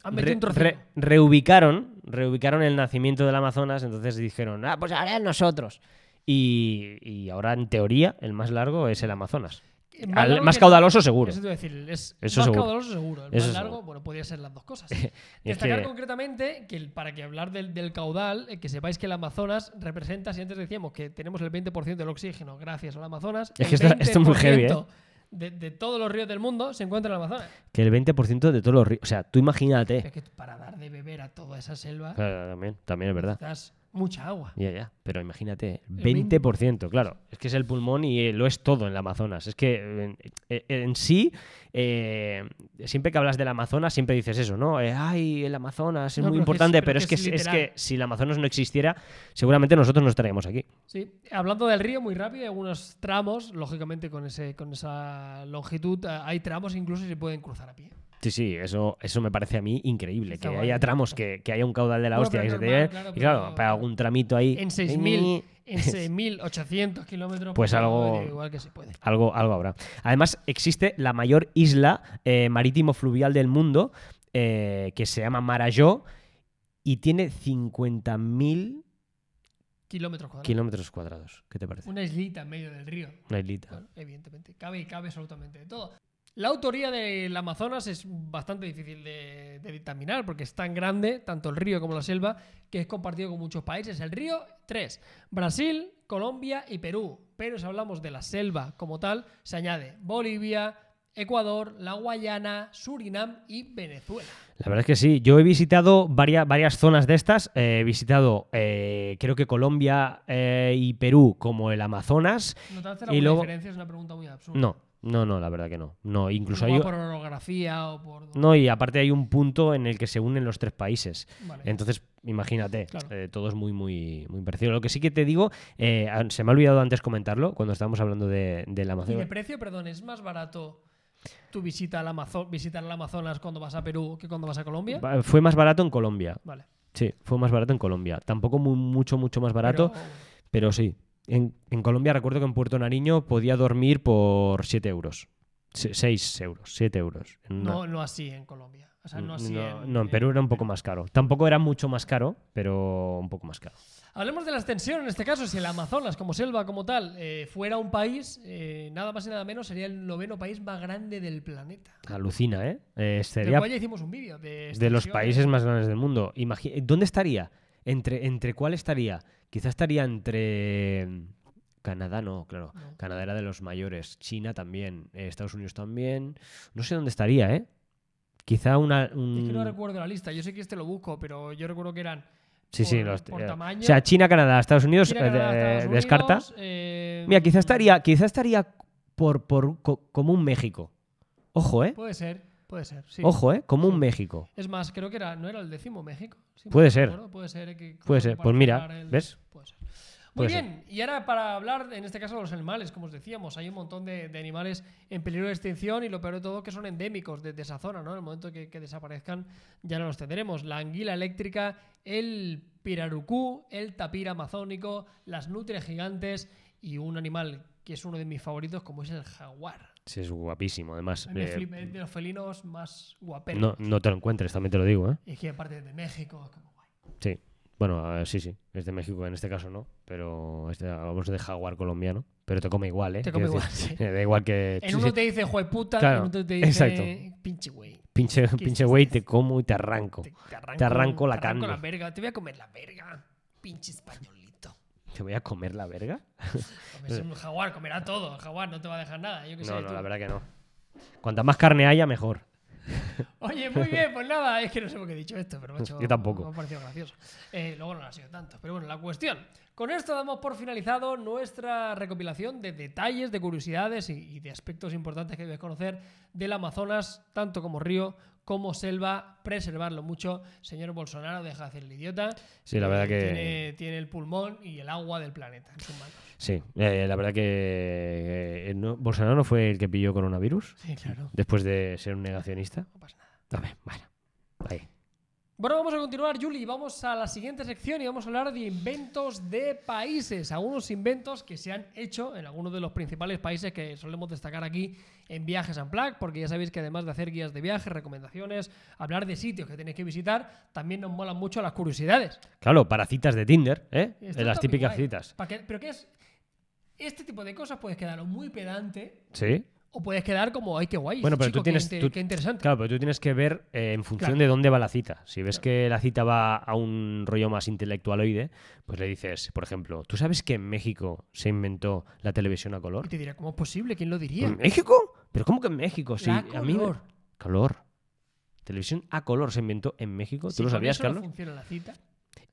reubicaron, reubicaron el nacimiento del Amazonas, entonces dijeron, ah, pues ahora es nosotros. Y, y ahora, en teoría, el más largo es el Amazonas. Más Al- largo más que- caudaloso, seguro. Eso te decir, es Eso más seguro. caudaloso seguro. El Eso más seguro. largo, bueno, podría ser las dos cosas. Es Destacar que- concretamente que el- para que hablar del, del caudal, eh, que sepáis que el Amazonas representa, si antes decíamos que tenemos el 20% del oxígeno gracias al Amazonas, Es que esto- esto es muy heavy, ¿eh? 20% de, de todos los ríos del mundo se encuentra en el Amazonas. Que el 20% de todos los ríos. O sea, tú imagínate. Es que para dar de beber a toda esa selva, Claro, también, también es verdad. Mucha agua. Ya, ya. Pero imagínate, El 20%, claro. Es que es el pulmón y eh, lo es todo en el Amazonas. Es que en, en- en sí, eh, siempre que hablas del Amazonas, siempre dices eso, ¿no? Eh, Ay, el Amazonas es No, muy es importante, pero es que es es, que si el Amazonas no existiera, seguramente nosotros no estaríamos aquí. Sí, hablando del río muy rápido, hay algunos tramos, lógicamente con ese con esa longitud, eh, hay tramos incluso que se pueden cruzar a pie. Sí, sí, eso, eso me parece a mí increíble. Está que guay, haya tramos, que, que haya un caudal de la Bueno, hostia que se te lleve. claro, y claro, para algún tramito ahí. En 6.000 en 6.800 kilómetros. Pues algo- Igual que se puede. Algo, algo habrá. Además, existe la mayor isla eh, marítimo fluvial del mundo, eh, que se llama Marajó, y tiene 50.000 Kilómetros cuadrados. kilómetros cuadrados. ¿Qué te parece? Una islita en medio del río. Una islita. Evidentemente. Cabe y cabe absolutamente de todo. La autoría del Amazonas es bastante difícil de, de dictaminar porque es tan grande, tanto el río como la selva, que es compartido con muchos países. El río, tres. Brasil, Colombia y Perú. Pero si hablamos de la selva como tal, se añade Bolivia, Ecuador, la Guayana, Surinam y Venezuela. La verdad es que sí. Yo he visitado varias, varias zonas de estas. Eh, he visitado, eh, creo que Colombia eh, y Perú como el Amazonas. ¿No te hace Y luego- diferencia? Es una pregunta muy absurda. No, no, no, la verdad que no. No, incluso hay... por orografía o por... No, y aparte hay un punto en el que se unen los tres países. Vale. Entonces, imagínate, Claro. eh, todo es muy, muy, muy parecido. Lo que sí que te digo, eh, se me ha olvidado antes comentarlo cuando estábamos hablando de, del Y de Amazonas. precio, perdón, ¿es más barato tu visita al Amazo- visitar el Amazonas cuando vas a Perú que cuando vas a Colombia? Fue más barato en Colombia. Vale. Sí, fue más barato en Colombia. Tampoco mu- mucho, mucho más barato, Pero- pero, sí. En, en Colombia recuerdo que en Puerto Nariño podía dormir por 7 euros. 6 euros, 7 euros. no, no así en Colombia. O sea, no así no, en, no, en Perú era un poco más caro. Tampoco era mucho más caro, pero un poco más caro. Hablemos de la extensión en este caso. Si el Amazonas, como selva, como tal, eh, fuera un país, eh, nada más y nada menos, sería el noveno país más grande del planeta. Alucina, ¿eh? Eh, sería ya hicimos un vídeo de, de los países más grandes del mundo. ¿Dónde estaría? ¿Entre, ¿Entre cuál estaría? Quizá estaría entre... mm, Canadá no, claro. No. Canadá era de los mayores. China también. eh, Estados Unidos también. No sé dónde estaría, ¿eh? Quizá una... Es que no recuerdo la lista. Yo sé que este lo busco, pero yo recuerdo que eran. Sí, sí. por- los- por eh, tamaño. O sea, China, Canadá, Estados Unidos China, eh, Canadá, Estados descarta. Unidos, eh, Mira, quizá estaría, quizá estaría por, por co- como un México. Ojo, ¿eh? Puede ser, puede ser. sí. Ojo, ¿eh? Como un México. Es más, creo que era, no era el décimo México. Puede ser. acuerdo, Puede ser. eh, que- Puede ser. Pues mira, el- ¿ves? Puede ser. Muy Puede ser. bien, y ahora para hablar, en este caso, de los animales, como os decíamos, hay un montón de, de animales en peligro de extinción y lo peor de todo que son endémicos de, de esa zona, ¿no? En el momento que, que desaparezcan ya no los tendremos. La anguila eléctrica, el pirarucú, el tapir amazónico, las nutrias gigantes y un animal que es uno de mis favoritos como es el jaguar. Sí, es guapísimo, además. Me eh, es de los felinos más guaperos. no, no te lo encuentres, también te lo digo, ¿eh? Y es que aparte de México, es como guay. Sí. Bueno, sí, sí. Es de México en este caso no, pero este, hablamos de jaguar colombiano. Pero te come igual, ¿eh? Te come Quiero igual, decir, sí. Da igual que. En uno te dice jueputa, Claro, en otro te dice exacto. pinche güey. Pinche, ¿qué pinche es güey, te como y te arranco. Te, te arranco, Te arranco la te arranco carne. la verga. Te voy a comer la verga. Pinche españolito. ¿Te voy a comer la verga? Es un jaguar, comerá todo. El jaguar no te va a dejar nada. Yo qué sé. No, no, tú. la verdad que no. Cuanta más carne haya, mejor. Oye, muy bien, pues nada, es que no sé por qué he dicho esto, pero macho, Yo tampoco. me ha parecido gracioso. Eh, luego no lo ha sido tanto. Pero bueno, la cuestión. Con esto damos por finalizado nuestra recopilación de detalles, de curiosidades y, y de aspectos importantes que debes conocer del Amazonas, tanto como río como selva. Preservarlo mucho. Señor Bolsonaro, deja de hacer el idiota. Sí, la verdad Eh, que- Tiene, tiene el pulmón y el agua del planeta en sus manos. Sí, eh, la verdad que. eh, no- Bolsonaro no fue el que pilló coronavirus Sí, claro. después de ser un negacionista. No pasa nada. A ver, bueno. Ahí. Bueno, vamos a continuar, Juli. Vamos a la siguiente sección y vamos a hablar de inventos de países. Algunos inventos que se han hecho en algunos de los principales países que solemos destacar aquí en Viajes Unplugged, porque ya sabéis que además de hacer guías de viaje, recomendaciones, hablar de sitios que tenéis que visitar, también nos molan mucho las curiosidades. Claro, para citas de Tinder, ¿eh? Esto En las típicas guay. citas. Pa' que- pero ¿qué es? Este tipo de cosas puedes quedar muy pedante Sí. O puedes quedar como, ay, qué guay. Bueno, pero chico, tú tienes- Qué, tú- qué interesante. Claro, pero tú tienes que ver eh, en función Claro. de dónde va la cita. Si ves que la cita va a un rollo más intelectualoide, pues le dices, por ejemplo, ¿tú sabes que en México se inventó la televisión a color? Y te dirá, ¿cómo es posible? ¿Quién lo diría? ¿En México? ¿Pero cómo que en México? Sí, La a mí. Color. Televisión a color se inventó en México. ¿Tú lo sabías, eso no Carlos? funciona la cita.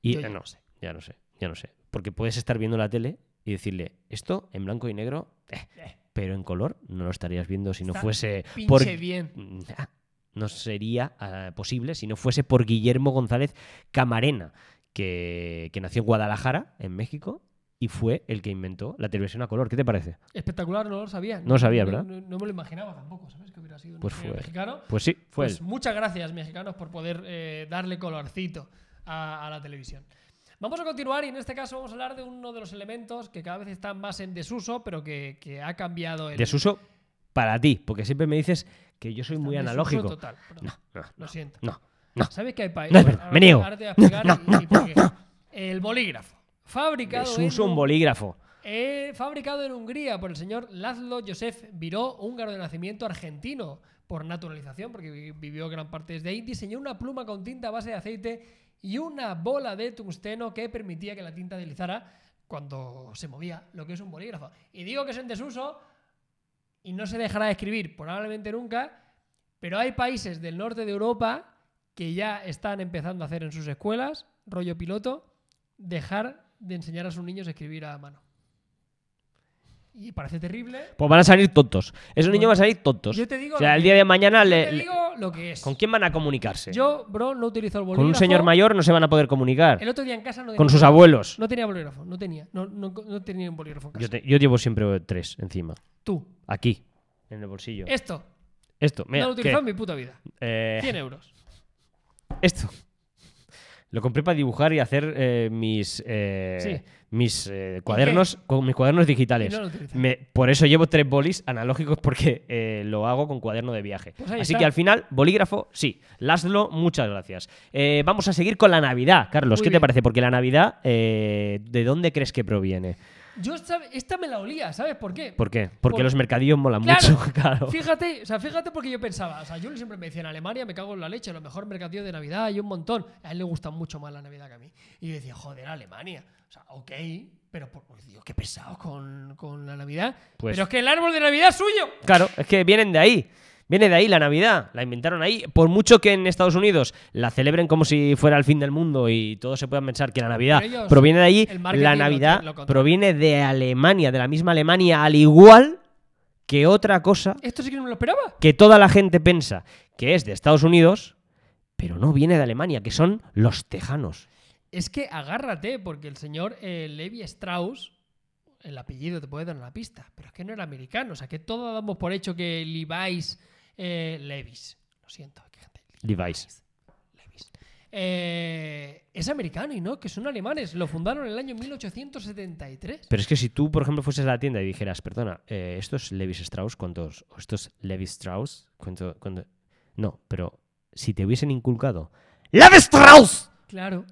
Y yo eh, ya no no sé, ya no sé, ya no sé. Porque puedes estar viendo la tele y decirle, esto en blanco y negro, eh, Eh. Pero en color no lo estarías viendo si no Está fuese Pinche por... bien. Nah, No sería ah, posible si no fuese por Guillermo González Camarena, que, que nació en Guadalajara, en México, y fue el que inventó la televisión a color. ¿Qué te parece? Espectacular, no lo sabía. No lo sabía, ¿verdad? No, no me lo imaginaba tampoco, ¿sabes? Que hubiera sido un Pues fue- mexicano. Pues sí, fue Pues él. muchas gracias, mexicanos, por poder eh, darle colorcito a, a la televisión. Vamos a continuar y en este caso vamos a hablar de uno de los elementos que cada vez están más en desuso, pero que, que ha cambiado el. Desuso para ti, porque siempre me dices que yo soy está muy analógico. total, No, no, Lo siento. no, no. ¿Sabes qué hay país? No es verdad, me niego. No, y- no, y. El bolígrafo. Fabricado Desuso en un bolígrafo. Eh, fabricado en Hungría por el señor Laszlo Josef Viró, húngaro de nacimiento argentino por naturalización, porque vi- vivió gran parte desde ahí, diseñó una pluma con tinta a base de aceite y una bola de tungsteno que permitía que la tinta deslizara cuando se movía, lo que es un bolígrafo. Y digo que es en desuso y no se dejará de escribir probablemente nunca, pero hay países del norte de Europa que ya están empezando a hacer en sus escuelas, rollo piloto, dejar de enseñar a sus niños a escribir a mano. Y parece terrible. Pues van a salir tontos. Esos niños van a salir tontos. Yo te digo o sea, el día de mañana Yo le- te lo que es. ¿Con quién van a comunicarse? Yo, bro, no utilizo el bolígrafo. Con un señor mayor no se van a poder comunicar. El otro día en casa no tenía Con sus abuelos. No tenía bolígrafo, no tenía. No, no, no tenía un bolígrafo en casa. Yo, te- yo llevo siempre tres encima. Tú, Aquí, en el bolsillo. esto, Esto, mira. no lo he utilizado en mi puta vida. Eh, 100 euros. esto. Lo compré para dibujar y hacer eh, mis, eh, Sí. mis eh, cuadernos con mis cuadernos digitales. No. Me- por eso llevo tres bolis analógicos porque eh, lo hago con cuaderno de viaje. Pues Así está. que al final, bolígrafo, sí. Laszlo, muchas gracias. Eh, vamos a seguir con la Navidad. Carlos, Muy ¿qué te parece? Porque la Navidad, eh, ¿de dónde crees que proviene? Yo esta, esta me la olía, ¿sabes por qué? ¿Por qué? Porque Por- los mercadillos molan Claro. mucho, claro. Fíjate, o sea, fíjate porque yo pensaba, o sea, yo siempre me decía en Alemania me cago en la leche, lo mejor mercadillo de Navidad y un montón. A él le gusta mucho más la Navidad que a mí. Y yo decía, joder, Alemania. O sea, ok, pero por, pues, digo, qué pesado con, con la Navidad. Pues- pero es que el árbol de Navidad es suyo. Claro, es que vienen de ahí. Viene de ahí la Navidad, la inventaron ahí. Por mucho que en Estados Unidos la celebren como si fuera el fin del mundo y todos se puedan pensar que la Navidad ellos, proviene de allí, la Navidad proviene de Alemania, de la misma Alemania, al igual que otra cosa Esto sí que no me lo esperaba. que toda la gente piensa que es de Estados Unidos, pero no viene de Alemania, que son los tejanos. Es que agárrate, porque el señor eh, Levi Strauss, el apellido te puede dar una pista, pero es que no era americano. O sea, que todos damos por hecho que Levi's. Eh, Levis. Lo siento, gente. Levi's. Levis. Eh, es americano y no, que son alemanes. Lo fundaron en el año 1873. Pero es que si tú, por ejemplo, fueses a la tienda y dijeras, perdona, eh, ¿esto es Levis Strauss? ¿Cuántos? ¿O esto es Levi Strauss? ¿Cuánto, cuánto? No, pero si te hubiesen inculcado ¡Levi Strauss! Claro.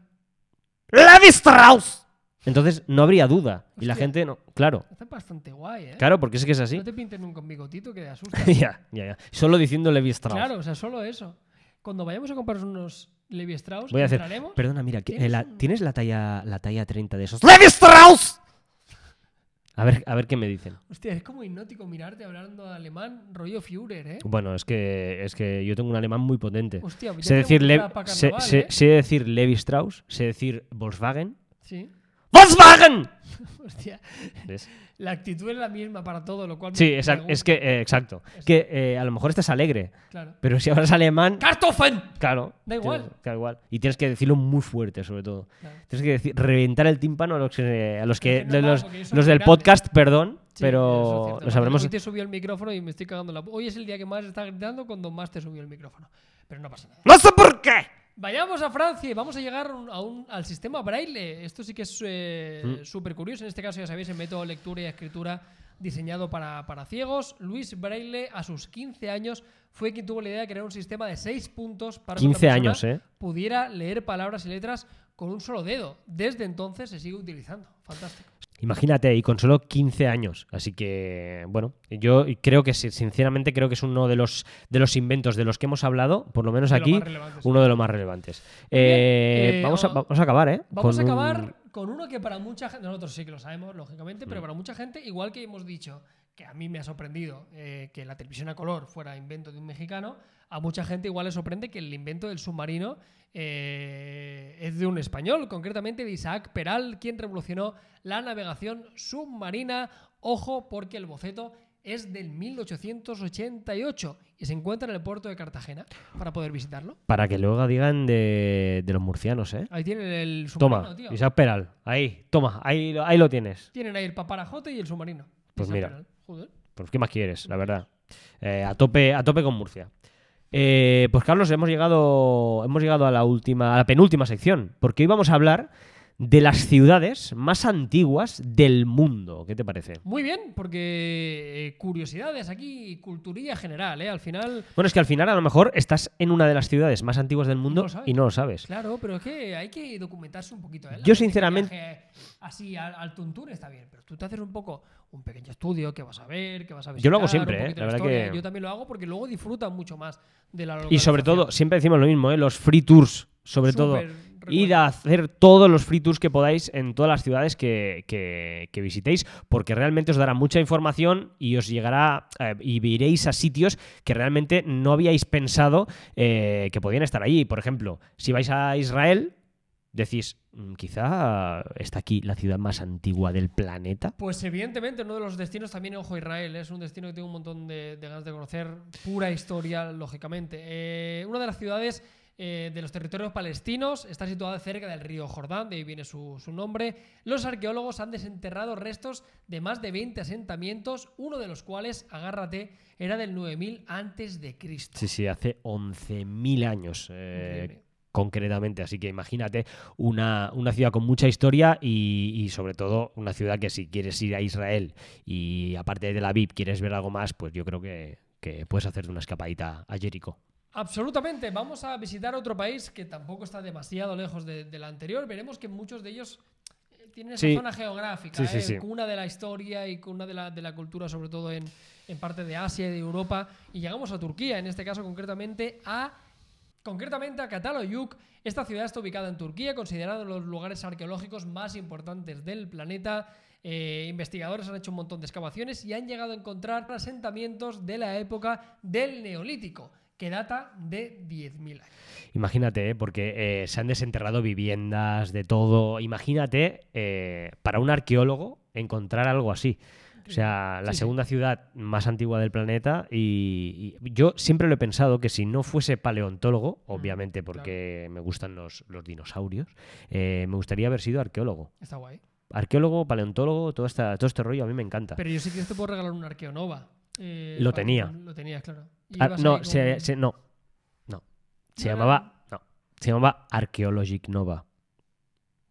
¡Levi Strauss! Entonces no habría duda. Y la Hostia. gente no. Claro, Está bastante guay, ¿eh? claro, porque es que es así. No te pinten nunca un bigotito que asusta. ya, ya, ya. Solo diciendo Levi Strauss. claro, o sea, solo eso. Cuando vayamos a comprar unos Levi Strauss, Voy a hacer. entraremos. Perdona, mira, eh, ¿Tienes la- ¿tienes la talla, la talla 30 de esos? ¡Levi Strauss! A ver, a ver qué me dicen. Hostia, es como hipnótico mirarte hablando alemán, rollo Führer, ¿eh? Bueno, es que, es que yo tengo un alemán muy potente. Hostia, ya Sé decir, Lev- sé, carnaval, sé- ¿eh? sé decir Levi Strauss, sé decir Volkswagen. Sí. ¡Volkswagen! Hostia, ¿Ves? la actitud es la misma para todo, lo cual. Sí, exacto. Es que, eh, exacto. Eso. Que eh, a lo mejor estás alegre, Claro. pero si hablas alemán, ¡Kartoffeln! claro. Da igual. Da igual. Y tienes que decirlo muy fuerte, sobre todo. Claro. Tienes que decir, reventar el tímpano a los que, a los, que, no, los, soy los del podcast, perdón, Sí, pero lo sabremos. Hoy te subió el micrófono y me estoy cagando la. Hoy es el día que más está gritando cuando más te subió el micrófono. Pero no pasa nada. ¡No sé por qué! Vayamos a Francia y vamos a llegar a un- a un- al sistema braille. Esto sí que es eh, Mm. súper curioso. En este caso, ya sabéis, el método de lectura y escritura diseñado para, para ciegos. Luis Braille, a sus 15 años, fue quien tuvo la idea de crear un sistema de 6 puntos para que una 15 persona años, ¿eh? pudiera leer palabras y letras con un solo dedo. Desde entonces se sigue utilizando. Fantástico. Imagínate, y con solo 15 años. Así que, bueno, yo creo que, sinceramente, creo que es uno de los, de los inventos de los que hemos hablado, por lo menos De aquí, uno de los más relevantes. Eh, eh, vamos, a, vamos- a acabar, ¿eh? Vamos Con a un- acabar con uno que para mucha gente, nosotros sí que lo sabemos, lógicamente, Mm. pero para mucha gente, igual que hemos dicho, que a mí me ha sorprendido eh, que la televisión a color fuera invento de un mexicano, a mucha gente igual le sorprende que el invento del submarino eh, es de un español, concretamente de Isaac Peral, quien revolucionó la navegación submarina. Ojo, porque el boceto es del 1888 y se encuentra en el puerto de Cartagena para poder visitarlo. Para que luego digan de, de los murcianos, ¿eh? Ahí tienen el submarino, Toma, tío. Isaac Peral. Ahí, toma, ahí, lo- ahí lo tienes. Tienen ahí el paparajote y el submarino. Pues Isaac mira. Peral. Joder. Pues, ¿qué más quieres? La verdad. Eh, a, tope, a tope con Murcia. Eh, pues Carlos, hemos llegado, hemos llegado a la última, a la penúltima sección, porque hoy vamos a hablar de las ciudades más antiguas del mundo. ¿Qué te parece? Muy bien, porque eh, curiosidades aquí, culturilla general, ¿eh? Al final, Bueno, es que al final a lo mejor estás en una de las ciudades más antiguas del mundo y no lo sabes. claro, pero es que hay que documentarse un poquito, ¿eh? Yo, sinceramente- Así al, al tuntún está bien, pero tú te haces un poco un pequeño estudio, que vas a ver, que vas a ver. Yo lo hago siempre, ¿eh? La verdad que- Yo también lo hago porque luego disfrutan mucho más de la Y sobre todo, siempre decimos lo mismo, ¿eh? los free tours, sobre todo. Id a hacer todos los free tours que podáis en todas las ciudades que, que- que visitéis, porque realmente os dará mucha información y os llegará eh, y iréis a sitios que realmente no habíais pensado eh, que podían estar allí. Por ejemplo, si vais a Israel, decís, "Mm, quizá está aquí la ciudad más antigua del planeta. Pues evidentemente uno de los destinos también, ojo, Israel, es un destino que tengo un montón de, de ganas de conocer, pura historia, lógicamente. Eh, una de las ciudades eh, de los territorios palestinos está situada cerca del río Jordán, de ahí viene su, su nombre. Los arqueólogos han desenterrado restos de más de 20 asentamientos, uno de los cuales, agárrate, era del 9000 antes de Cristo. Sí, sí, hace 11.000 años. eh, concretamente. Así que imagínate una, una ciudad con mucha historia y, y sobre todo una ciudad que si quieres ir a Israel y aparte de Tel Aviv quieres ver algo más, pues yo creo que, que puedes hacerte una escapadita a Jericó. Absolutamente. Vamos a visitar otro país que tampoco está demasiado lejos de, de anterior. Veremos que muchos de ellos eh, tienen esa Sí. zona geográfica, Sí, ¿eh? sí. cuna de la historia y cuna de la, de la cultura, sobre todo en, en parte de Asia y de Europa. Y llegamos a Turquía, en este caso concretamente a Concretamente a Cataloyuk, esta ciudad está ubicada en Turquía, considerada uno de los lugares arqueológicos más importantes del planeta. Eh, investigadores han hecho un montón de excavaciones y han llegado a encontrar asentamientos de la época del Neolítico, que data de 10.000 años. Imagínate, ¿eh? porque eh, se han desenterrado viviendas, de todo. Imagínate, eh, para un arqueólogo, encontrar algo así. O sea, la Sí, sí. segunda ciudad más antigua del planeta y, y yo siempre lo he pensado que si no fuese paleontólogo, obviamente porque me gustan los, los dinosaurios, eh, me gustaría haber sido arqueólogo. Está guay. Arqueólogo, paleontólogo, todo, esta, todo este rollo a mí me encanta. Pero yo sí que te puedo regalar un Arqueonova. Eh, Lo para- tenía. Lo tenías, claro. Y Ah, no, se, se- no, no. Se No era- llamaba, no, se llamaba Archaeologic Nova.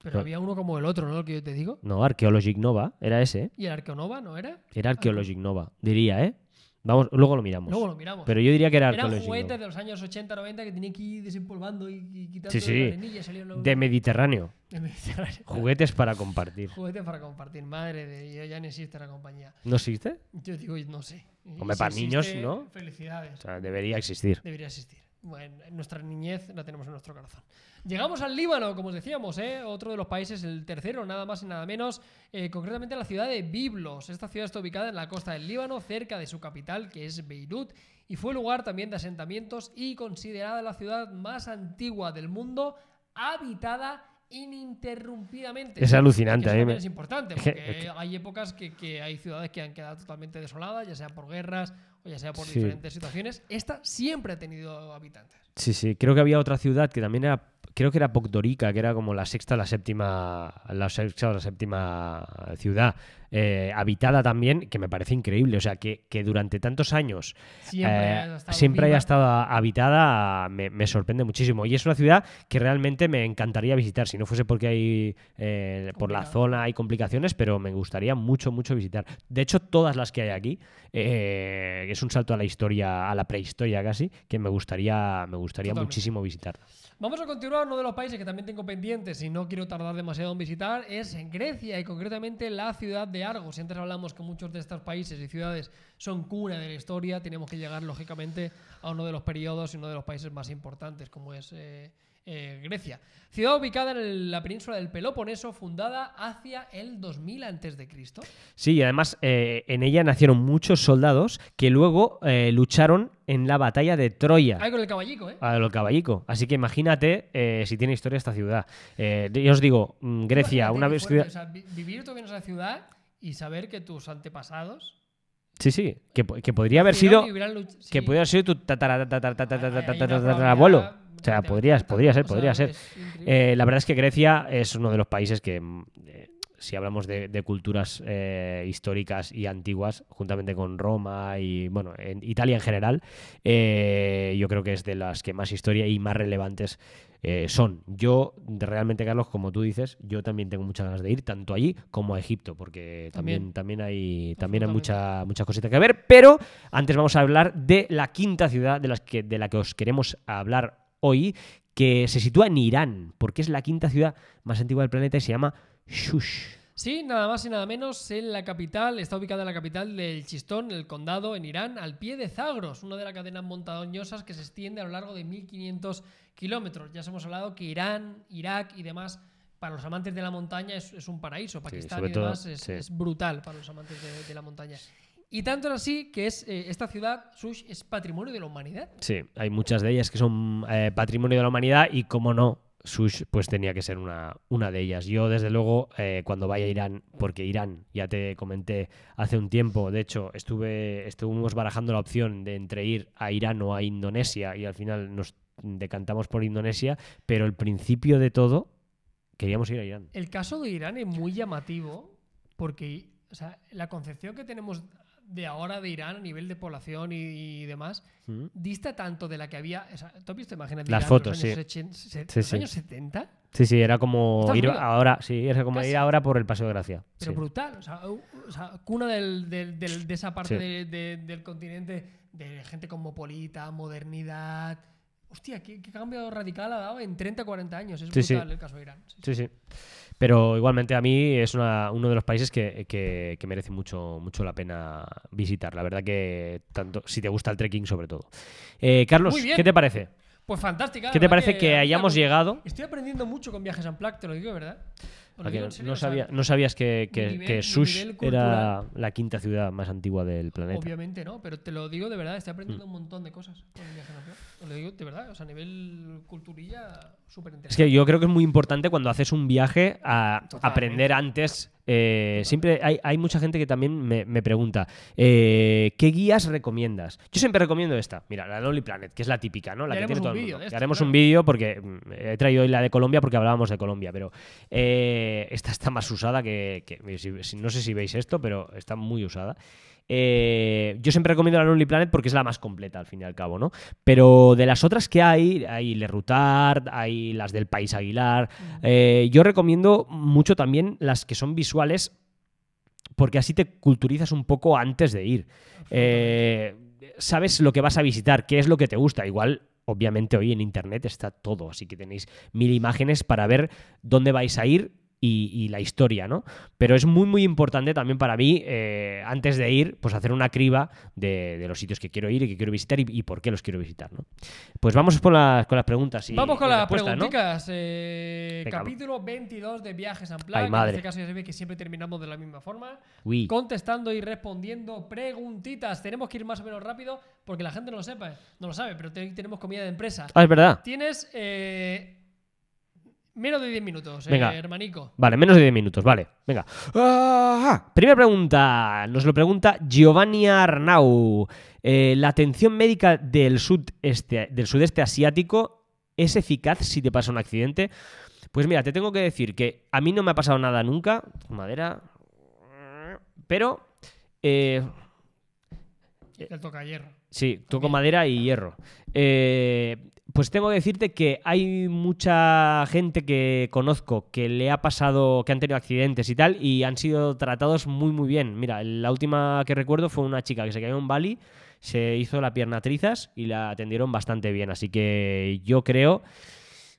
Pero no. había uno como el otro, ¿no? El que yo te digo. No, Archaeologic Nova, era ese. ¿Y el Arqueonova no era? Era Archaeologic Nova, diría, ¿eh? Vamos, luego lo miramos. Luego lo miramos. Pero yo diría que era Eran juguetes de los años 80-90 que tenían que ir desempolvando y, y quitando Sí, sí. la los- De Mediterráneo. de Mediterráneo. Juguetes para compartir. Juguetes para compartir. Madre de Dios, ya no existe la compañía. ¿No existe? Yo digo, no sé. Hombre, si para niños, existe, ¿no? Felicidades. O sea, debería existir. Debería existir. Bueno, nuestra niñez la tenemos en nuestro corazón. Llegamos al Líbano, como os decíamos, ¿eh? otro de los países, el tercero, nada más y nada menos, eh, concretamente la ciudad de Biblos. Esta ciudad está ubicada en la costa del Líbano, cerca de su capital, que es Beirut, y fue lugar también de asentamientos y considerada la ciudad más antigua del mundo, habitada ininterrumpidamente. Es alucinante, eso a mí también me- es importante, porque hay épocas que, que hay ciudades que han quedado totalmente desoladas, ya sea por guerras o ya sea por Sí. diferentes situaciones. Esta siempre ha tenido habitantes. Sí, sí. Creo que había otra ciudad que también era. Creo que era Pogdorica, que era como la sexta o la séptima. La sexta o la séptima ciudad. eh, habitada también, que me parece increíble. O sea, que, que durante tantos años Siempre, eh, siempre haya estado habitada, me, me sorprende muchísimo. Y es una ciudad que realmente me encantaría visitar, si no fuese porque hay eh, por la zona hay complicaciones, pero me gustaría mucho, mucho visitar. De hecho, todas las que hay aquí, es un salto a la historia, a la prehistoria casi, que me gustaría, me gustaría Totalmente. muchísimo visitar. Vamos a continuar. Uno de los países que también tengo pendientes y no quiero tardar demasiado en visitar es en Grecia y concretamente la ciudad de Argos. Antes hablamos que muchos de estos países y ciudades son cuna de la historia, tenemos que llegar lógicamente a uno de los periodos y uno de los países más importantes como es eh, eh, Grecia. Ciudad ubicada en el- la península del Peloponeso, fundada hacia el 2000 a.C. Sí, y además eh, en ella nacieron muchos soldados que luego eh, lucharon en la batalla de Troya. Ahí con el caballico, ¿eh? A lo caballico. Así que imagínate eh, si tiene historia esta ciudad. Eh, yo os digo, mm, Grecia, Imagínate una vez ciudad. o sea, vi- vivir todavía en esa ciudad y saber que tus antepasados Sí, sí, que, que podría haber sido. Que podría haber sido tu tatarabuelo. O sea, alta. podría ser, podría ser. Eh, la verdad es que Grecia es uno de los países que, mm, eh, si hablamos de, de culturas eh, históricas y antiguas, juntamente con Roma y bueno, en Italia en general, yo creo que es de las que más historia y más relevantes eh, son. Yo, realmente, Carlos, como tú dices, yo también tengo muchas ganas de ir, tanto allí como a Egipto, porque también, También. también hay, también hay mucha, mucha cosita que ver. Pero antes vamos a hablar de la quinta ciudad de, las que, de la que os queremos hablar hoy, que se sitúa en Irán, porque es la quinta ciudad más antigua del planeta y se llama Shush. Sí, nada más y nada menos en la capital, está ubicada en la capital del Chistón, el condado en Irán, al pie de Zagros, una de las cadenas montañosas que se extiende a lo largo de 1500 kilómetros. Ya os hemos hablado que Irán, Irak y demás, para los amantes de la montaña es, es un paraíso. Pakistán y todo, demás es, sí. es brutal para los amantes de, de la montaña. Y tanto es así que es, eh, esta ciudad, Sush, es patrimonio de la humanidad. Sí, hay muchas de ellas que son eh, patrimonio de la humanidad y como no, Sush pues tenía que ser una, una de ellas. Yo desde luego eh, cuando vaya a Irán, porque Irán, ya te comenté hace un tiempo, de hecho estuve, estuvimos barajando la opción de entre ir a Irán o a Indonesia y al final nos decantamos por Indonesia, pero el principio de todo queríamos ir a Irán. El caso de Irán es muy llamativo porque o sea, la concepción que tenemos de ahora de Irán a nivel de población y, y demás ¿Mm? dista tanto de la que había. O sea, ¿Tú has visto imágenes de Las Irán fotos, los sí. años, ochen- se- Sí, los sí. años 70? Sí, sí, era como ir ahora, sí, era como Casi. ir ahora por el Paseo de Gracia. Pero sí. brutal. O sea, u- o sea, cuna del- del- del- de esa parte Sí. de- de- del continente de gente cosmopolita, modernidad. Hostia, qué, qué cambio radical ha dado en 30, 40 años. Es brutal el caso de Irán. Sí, sí. Pero igualmente a mí es una- uno de los países que, que- que merece mucho, mucho la pena visitar. La verdad que tanto, si te gusta el trekking sobre todo. Eh, Carlos. ¿qué te parece? Pues fantástica. ¿Qué te parece que hayamos llegado? Estoy aprendiendo mucho con viajes en Plac, te lo digo, ¿verdad? Os lo a que digo no, sabía- no sabías que, que, nivel- que mi Sush era la quinta ciudad más antigua del planeta. Obviamente no, pero te lo digo de verdad, estoy Mm. aprendiendo un montón de cosas con el viaje. Os lo digo de verdad, o sea, a nivel culturilla, súper Es interesante. que yo creo que es muy importante cuando haces un viaje a Totalmente. aprender antes. Eh, siempre hay, hay mucha gente que también me, me pregunta, eh, ¿qué guías recomiendas? Yo siempre recomiendo esta. Mira, la Lonely Planet, que es la típica, ¿no? La que haremos tiene un todo el mundo. haremos claro. un vídeo porque mm, he traído hoy la de Colombia porque hablábamos de Colombia, pero eh, esta está más usada que... que- si- si- no sé si veis esto, pero está muy usada. Eh, yo siempre recomiendo la Lonely Planet porque es la más completa al fin y al cabo, ¿no? Pero de las otras que hay, hay Le Routard, hay las del País Aguilar. eh, yo recomiendo mucho también las que son visuales porque así te culturizas un poco antes de ir. Eh, sabes lo que vas a visitar, qué es lo que te gusta. Igual, obviamente, hoy en Internet está todo, así que tenéis mil imágenes para ver dónde vais a ir y, y la historia, ¿no? Pero es muy, muy importante también para mí, eh, antes de ir, pues hacer una criba de, de los sitios que quiero ir y que quiero visitar y, y por qué los quiero visitar, ¿no? Pues vamos con, las con las preguntas. Y, Vamos con las respuestas, ¿no? preguntitas. eh, capítulo 22 de Viajes en Ay, Plan. En este caso ya se ve que siempre terminamos de la misma forma. Uy. Contestando y respondiendo preguntitas. Tenemos que ir más o menos rápido porque la gente no lo sepa. No lo sabe, pero te- tenemos comida de empresa. Ah, es verdad. Tienes eh, menos de 10 minutos, eh, Venga. hermanico. Vale, menos de 10 minutos, vale. Venga. Ah, primera pregunta. Nos lo pregunta Giovanni Arnau. Eh, ¿La atención médica del, sudeste, del sudeste asiático es eficaz si te pasa un accidente? Pues mira, te tengo que decir que a mí no me ha pasado nada nunca. Madera. Pero. eh, Te toca hierro. Sí, toco También. madera y hierro. Eh, pues tengo que decirte que hay mucha gente que conozco que le ha pasado, que han tenido accidentes y tal, y han sido tratados muy, muy bien. Mira, la última que recuerdo fue una chica que se cayó en Bali, se hizo la pierna trizas y la atendieron bastante bien. Así que yo creo.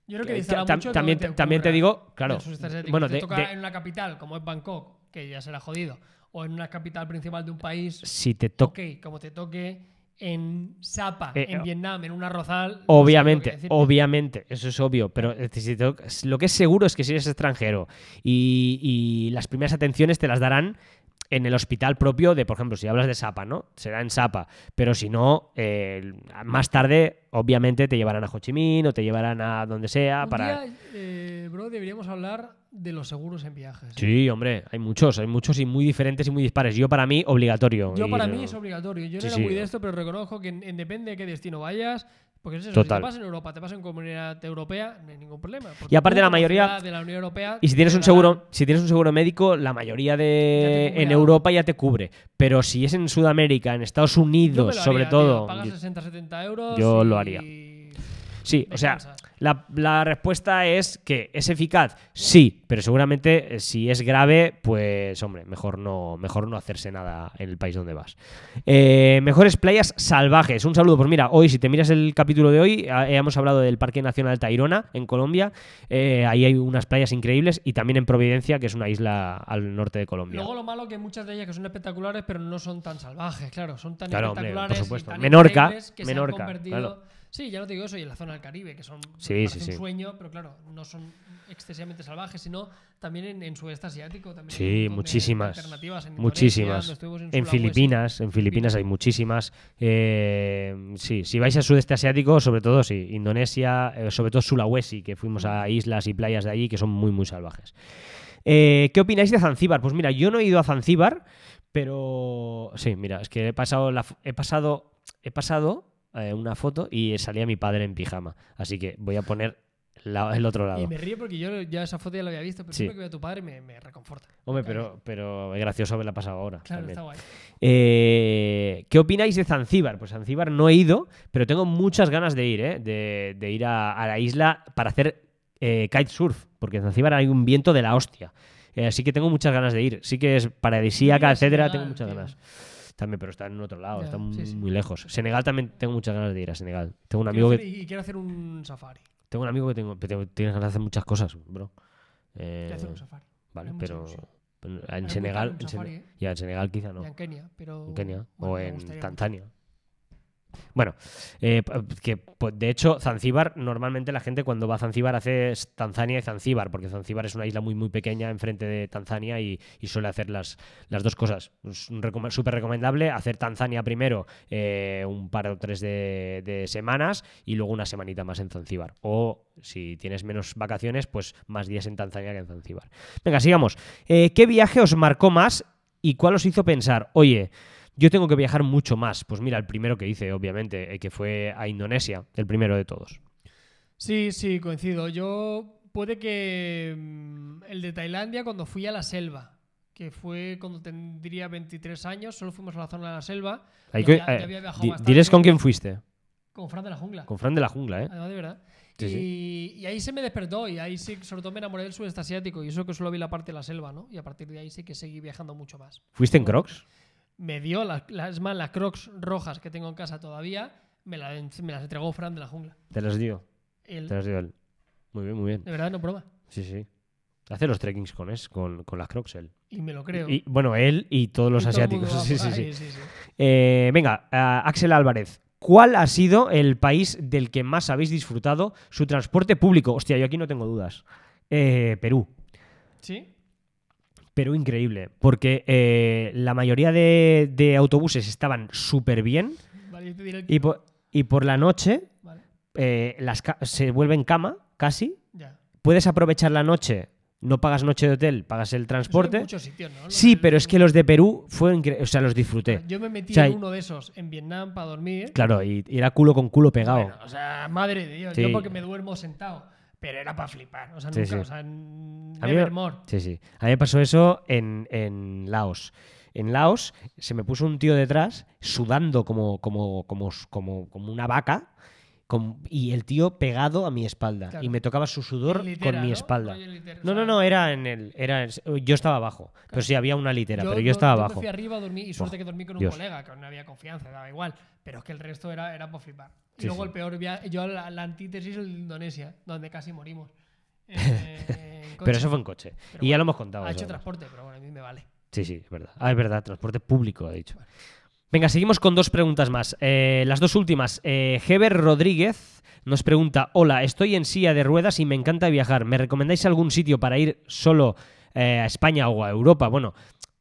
Yo creo que Eh, distará tam- mucho también, te también te ocurra digo, claro. Bueno, te de- toca de- en una capital como es Bangkok, que ya será jodido, o en una capital principal de un país, si te toca. ok, como te toque en Sapa, Eh, en Vietnam, en un arrozal. Obviamente, obviamente, eso es obvio, pero lo que es seguro es que si eres extranjero y, y las primeras atenciones te las darán en el hospital propio de, por ejemplo, si hablas de Sapa, ¿no? Será en Sapa, pero si no, eh, más tarde, obviamente, te llevarán a Ho Chi Minh o te llevarán a donde sea Un para... día, eh, bro, deberíamos hablar de los seguros en viajes. ¿eh? Sí, hombre, hay muchos, hay muchos y muy diferentes y muy dispares. Yo para mí, obligatorio. Yo para mí es obligatorio. Yo no Sí, era sí. muy de esto, pero reconozco que en, en depende de qué destino vayas. Porque es eso, Total. si te vas en Europa, te vas en comunidad europea, no hay ningún problema. Y aparte la mayoría- de la Unión Europea Y si tienes un seguro, si tienes un seguro médico, la mayoría de en. Europa ya te cubre. Pero si es en Sudamérica, en Estados Unidos, sobre tío. todo. Pagas yo- 60, 70 euros. yo y lo haría. Sí, o sea. La, la respuesta es que es eficaz, sí, pero seguramente eh, si es grave, pues hombre, mejor no, mejor no hacerse nada en el país donde vas. Eh, mejores playas salvajes. Un saludo. Pues mira, hoy si te miras el capítulo de hoy, ah, hemos hablado del Parque Nacional Tayrona en Colombia. Eh, ahí hay unas playas increíbles y también en Providencia, que es una isla al norte de Colombia. Luego lo malo que muchas de ellas que son espectaculares, pero no son tan salvajes, claro, son tan Claro, hombre, por espectaculares y supuesto. tan Menorca, que Menorca, se han convertido. claro. Sí, ya no te digo eso, y en la zona del Caribe, que son Sí, parece sí, un sueño, pero claro, no son excesivamente salvajes, sino también en, en sudeste asiático también. Sí, muchísimas. alternativas, en Muchísimas. En. Filipinas, en Filipinas hay muchísimas. Eh, sí, si vais al sudeste asiático, sobre todo, sí, Indonesia, eh, sobre todo Sulawesi, que fuimos a islas y playas de allí que son muy, muy salvajes. Eh, ¿Qué opináis de Zanzíbar? Pues mira, yo no he ido a Zanzíbar, pero sí, mira, es que he pasado, la, he pasado, he pasado eh, una foto y salía mi padre en pijama, así que voy a poner la- el otro lado. Y me río porque yo ya esa foto ya la había visto, pero Sí. siempre que veo a tu padre me, me reconforta. Hombre, pero, pero es gracioso haberla pasado ahora. Claro, está guay. Eh, ¿Qué opináis de Zanzíbar? Pues Zanzíbar no he ido, pero tengo muchas ganas de ir, ¿eh? de, de ir a, a la isla para hacer eh, kitesurf, porque en Zanzíbar hay un viento de la hostia. Eh, así que tengo muchas ganas de ir. Sí que es paradisíaca, etcétera, tengo muchas tío. ganas. También, pero está en otro lado, Ya, está muy, sí, sí. muy lejos. Senegal también tengo muchas ganas de ir a Senegal. Tengo un Quiero amigo hacer- que, y quiero hacer un safari. tengo un amigo que tengo, que tiene ganas de hacer muchas cosas, bro. Eh, Quiero hacer un safari. vale, Hay pero, en Senegal, en safari, ¿eh? ya en Senegal quizá no. Ya en Kenia, pero. en Kenia bueno, o en. Tanzania. Bueno, eh, que pues, de hecho Zanzíbar, normalmente la gente cuando va a Zanzíbar hace Tanzania y Zanzíbar, porque Zanzíbar es una isla muy muy pequeña enfrente de Tanzania y, suele hacer las, las dos cosas. Recom- súper recomendable hacer Tanzania primero eh, un par o tres de, de semanas y luego una semanita más en Zanzíbar. O si tienes menos vacaciones, pues más días en Tanzania que en Zanzíbar. Venga, sigamos. Eh, ¿Qué viaje os marcó más y cuál os hizo pensar, oye, yo tengo que viajar mucho más. Pues mira, el primero que hice, obviamente, eh, que fue a Indonesia, el primero de todos. Sí, sí, coincido. Yo puede que mm, el de Tailandia cuando fui a la selva, que fue cuando tendría 23 años, solo fuimos a la zona de la selva. Ahí que- ya eh, había di- diles con quién fuiste. Con Fran de la Jungla. Con Fran de la Jungla, ¿eh? Además, de verdad. Sí, y, sí. y ahí se me despertó y ahí sí, sobre todo me enamoré del sudeste asiático y eso que solo vi la parte de la selva, ¿no? Y a partir de ahí sí que seguí viajando mucho más. ¿Fuiste en Crocs? Me dio, las, las, las crocs rojas que tengo en casa todavía, me, la- me las entregó Fran de la jungla. Te las dio. Él, Te las dio él. Muy bien, muy bien. de verdad, no broma. Sí, sí. Hace los trekkings con, es, con, con las Crocs él. Y me lo creo. Y, bueno, él y todos los Y asiáticos. Sí, sí, sí. sí, sí. Eh, venga, ah, Axel Álvarez. ¿Cuál ha sido el país del que más habéis disfrutado su transporte público? Hostia, yo aquí no tengo dudas. Eh, Perú. ¿Sí? Perú increíble, porque eh, la mayoría de, de autobuses estaban súper bien Vale, y por, y por la noche Vale, eh, las se vuelven cama, casi. ya. Puedes aprovechar la noche, no pagas noche de hotel, pagas el transporte. en muchos sitios, ¿no? Los Sí, pero es que los de Perú fueron, o sea, los disfruté. Yo me metí O sea, en uno de esos en Vietnam para dormir. Claro, y, y era culo con culo pegado. Bueno, o sea, madre de Dios, Sí. yo porque me duermo sentado. Pero era para flipar. O sea, Sí, nunca, sí. o sea, A mí. Sí, sí. A mí me pasó eso en, en Laos. En Laos se me puso un tío detrás sudando como, como, como, como, como una vaca con- y el tío pegado a mi espalda. Claro. Y me tocaba su sudor En litera, con mi ¿no? espalda. Litera, No, no, no, era en el. Era en- yo estaba abajo. Pero sí había una litera, pero yo estaba abajo. fui arriba a dormir y suerte que dormí con un Dios. colega, que no había confianza, daba igual. Pero es que el resto era, era para flipar. Y luego sí. el peor viaje, yo la, la antítesis de Indonesia, donde casi morimos. Eh, en. Pero eso fue en coche. Pero y ya lo hemos contado. Ha hecho transporte, pero bueno, a mí me vale. Sí, sí, es verdad. Ah, es verdad, transporte público, ha dicho. Venga, seguimos con dos preguntas más. Eh, las dos últimas. Eh, Heber Rodríguez nos pregunta: Hola, estoy en silla de ruedas y me encanta viajar. ¿Me recomendáis algún sitio para ir solo eh, a España o a Europa? Bueno.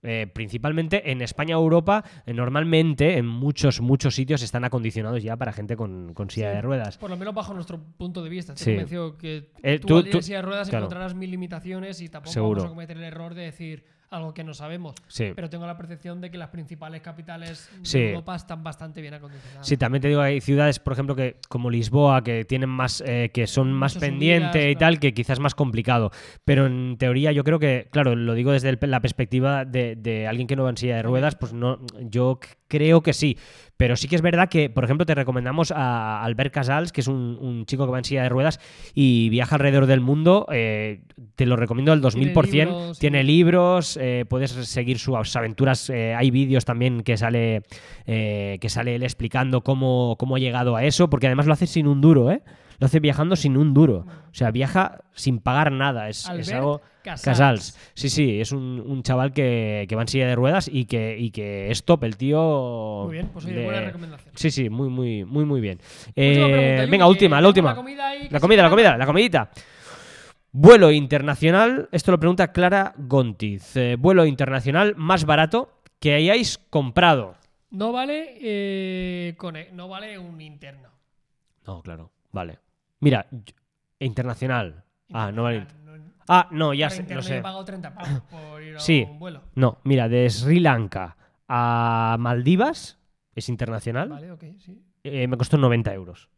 eh, principalmente en España o Europa, eh, normalmente en muchos, muchos sitios están acondicionados ya para gente con, con silla Sí. de ruedas. Por lo menos bajo nuestro punto de vista. Estoy Sí. convencido que Eh, tú, tú- al ir tú- en silla de ruedas claro. encontrarás mil limitaciones y tampoco Seguro. vamos a cometer el error de decir algo que no sabemos. Sí. Pero tengo la percepción de que las principales capitales de Sí. Europa están bastante bien acondicionadas. Sí, también te digo, hay ciudades, por ejemplo, que como Lisboa, que tienen más, eh, que son más Muchas pendiente subidas, y tal, claro. que quizás más complicado. Pero en teoría yo creo que, claro, lo digo desde el- la perspectiva de, de alguien que no va en silla de ruedas, pues no, yo creo que sí. Pero sí que es verdad que, por ejemplo, te recomendamos a Albert Casals, que es un, un chico que va en silla de ruedas y viaja alrededor del mundo. eh, te lo recomiendo al 2000%. libros, Tiene sí. libros, eh, puedes seguir sus aventuras. eh, hay vídeos también que sale, que sale él explicando cómo, cómo ha llegado a eso, porque además lo hace sin un duro, ¿eh? Lo hace viajando sin un duro. O sea, viaja sin pagar nada. Es, es algo. Casals. Casals. Sí, sí, es un, un chaval que, que va en silla de ruedas y que, y que es top, el tío. Muy bien, pues oye, de- buena recomendación. Sí, sí, muy, muy, muy, muy bien. Eh, pregunta, venga, última, la última. La comida, La comida, la acaba. comida, la comidita. Vuelo internacional, esto lo pregunta Clara Gontiz. Eh, vuelo internacional más barato que hayáis comprado. No vale, eh, cone- no vale un interno. No, claro, vale. Mira, yo- internacional. Ah, no vale. Ah, no, ya sé, no yo he sé. pagado 30 pavos por ir a Sí. un vuelo. No, mira, de Sri Lanka a Maldivas, es internacional, Vale, ok, sí. eh, me costó 90 euros.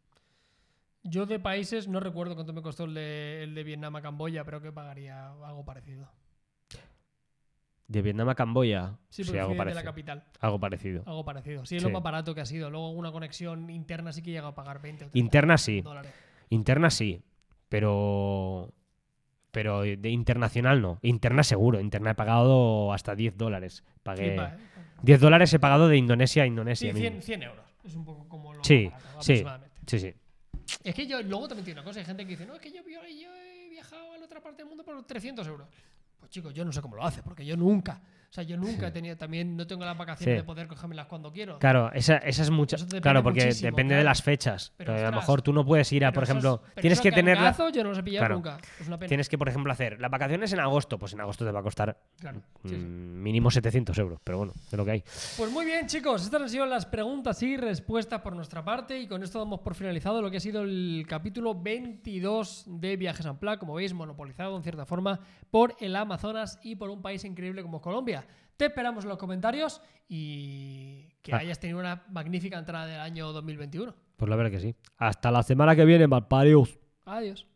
Yo de países no recuerdo cuánto me costó el de, el de Vietnam a Camboya, pero que pagaría algo parecido. De Vietnam a Camboya, Sí, porque algo fui de la parecido. capital. Algo parecido. Algo parecido. Sí, es Sí. lo más barato que ha sido. Luego una conexión interna sí que llega a pagar 20 o 30 Interna sí. dólares. Interna sí, pero. Pero de internacional no. Interna seguro. Interna he pagado hasta 10 dólares. Pagué. Flipa, ¿eh? 10 dólares he pagado de Indonesia a Sí, Indonesia. 100, mismo. 100 euros. Es un poco como lo Sí, barato, sí. aproximadamente. Sí, sí. Es que yo luego también tiene una cosa. Hay gente que dice, no, es que yo, yo- yo he viajado a la otra parte del mundo por 300 euros. Pues chicos, yo no sé cómo lo hace, porque yo nunca, o sea, yo nunca he tenido, también no tengo las vacaciones de poder cogérmelas cuando quiero. Claro, esa, esa es mucha. Claro, porque depende de las fechas. Pero, a lo mejor tú no puedes ir a, por ejemplo, tienes que tener yo no los he pillado Claro. nunca. Es una pena. Tienes que, por ejemplo, hacer las vacaciones en agosto. Pues en agosto te va a costar Claro, sí, sí. mm, mínimo 700 euros. Pero bueno, es lo que hay. Pues muy bien, chicos, estas han sido las preguntas y respuestas por nuestra parte y con esto damos por finalizado lo que ha sido el capítulo 22 de Viajes en Plan, como veis, monopolizado en cierta forma por el Amazonas y por un país increíble como Colombia. Te esperamos en los comentarios y que Ah. hayas tenido una magnífica entrada del año 2021. Pues la verdad que sí. Hasta la semana que viene, malparios. Adiós.